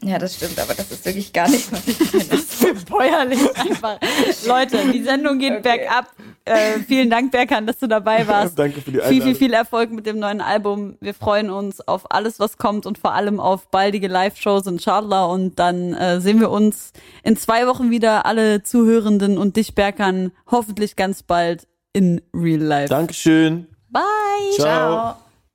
Ja, das stimmt, aber das ist wirklich gar nicht, was ich kenne. Bäuerlich einfach. Leute, die Sendung geht Okay. bergab. Äh, vielen Dank, Berkan, dass du dabei warst. Danke für die Viel, Einladung. viel, viel Erfolg mit dem neuen Album. Wir freuen uns auf alles, was kommt und vor allem auf baldige Live-Shows inshallah. Und dann äh, sehen wir uns in zwei Wochen wieder, alle Zuhörenden und dich, Berkan, hoffentlich ganz bald in Real Life. Dankeschön. Bye! Ciao. Ciao.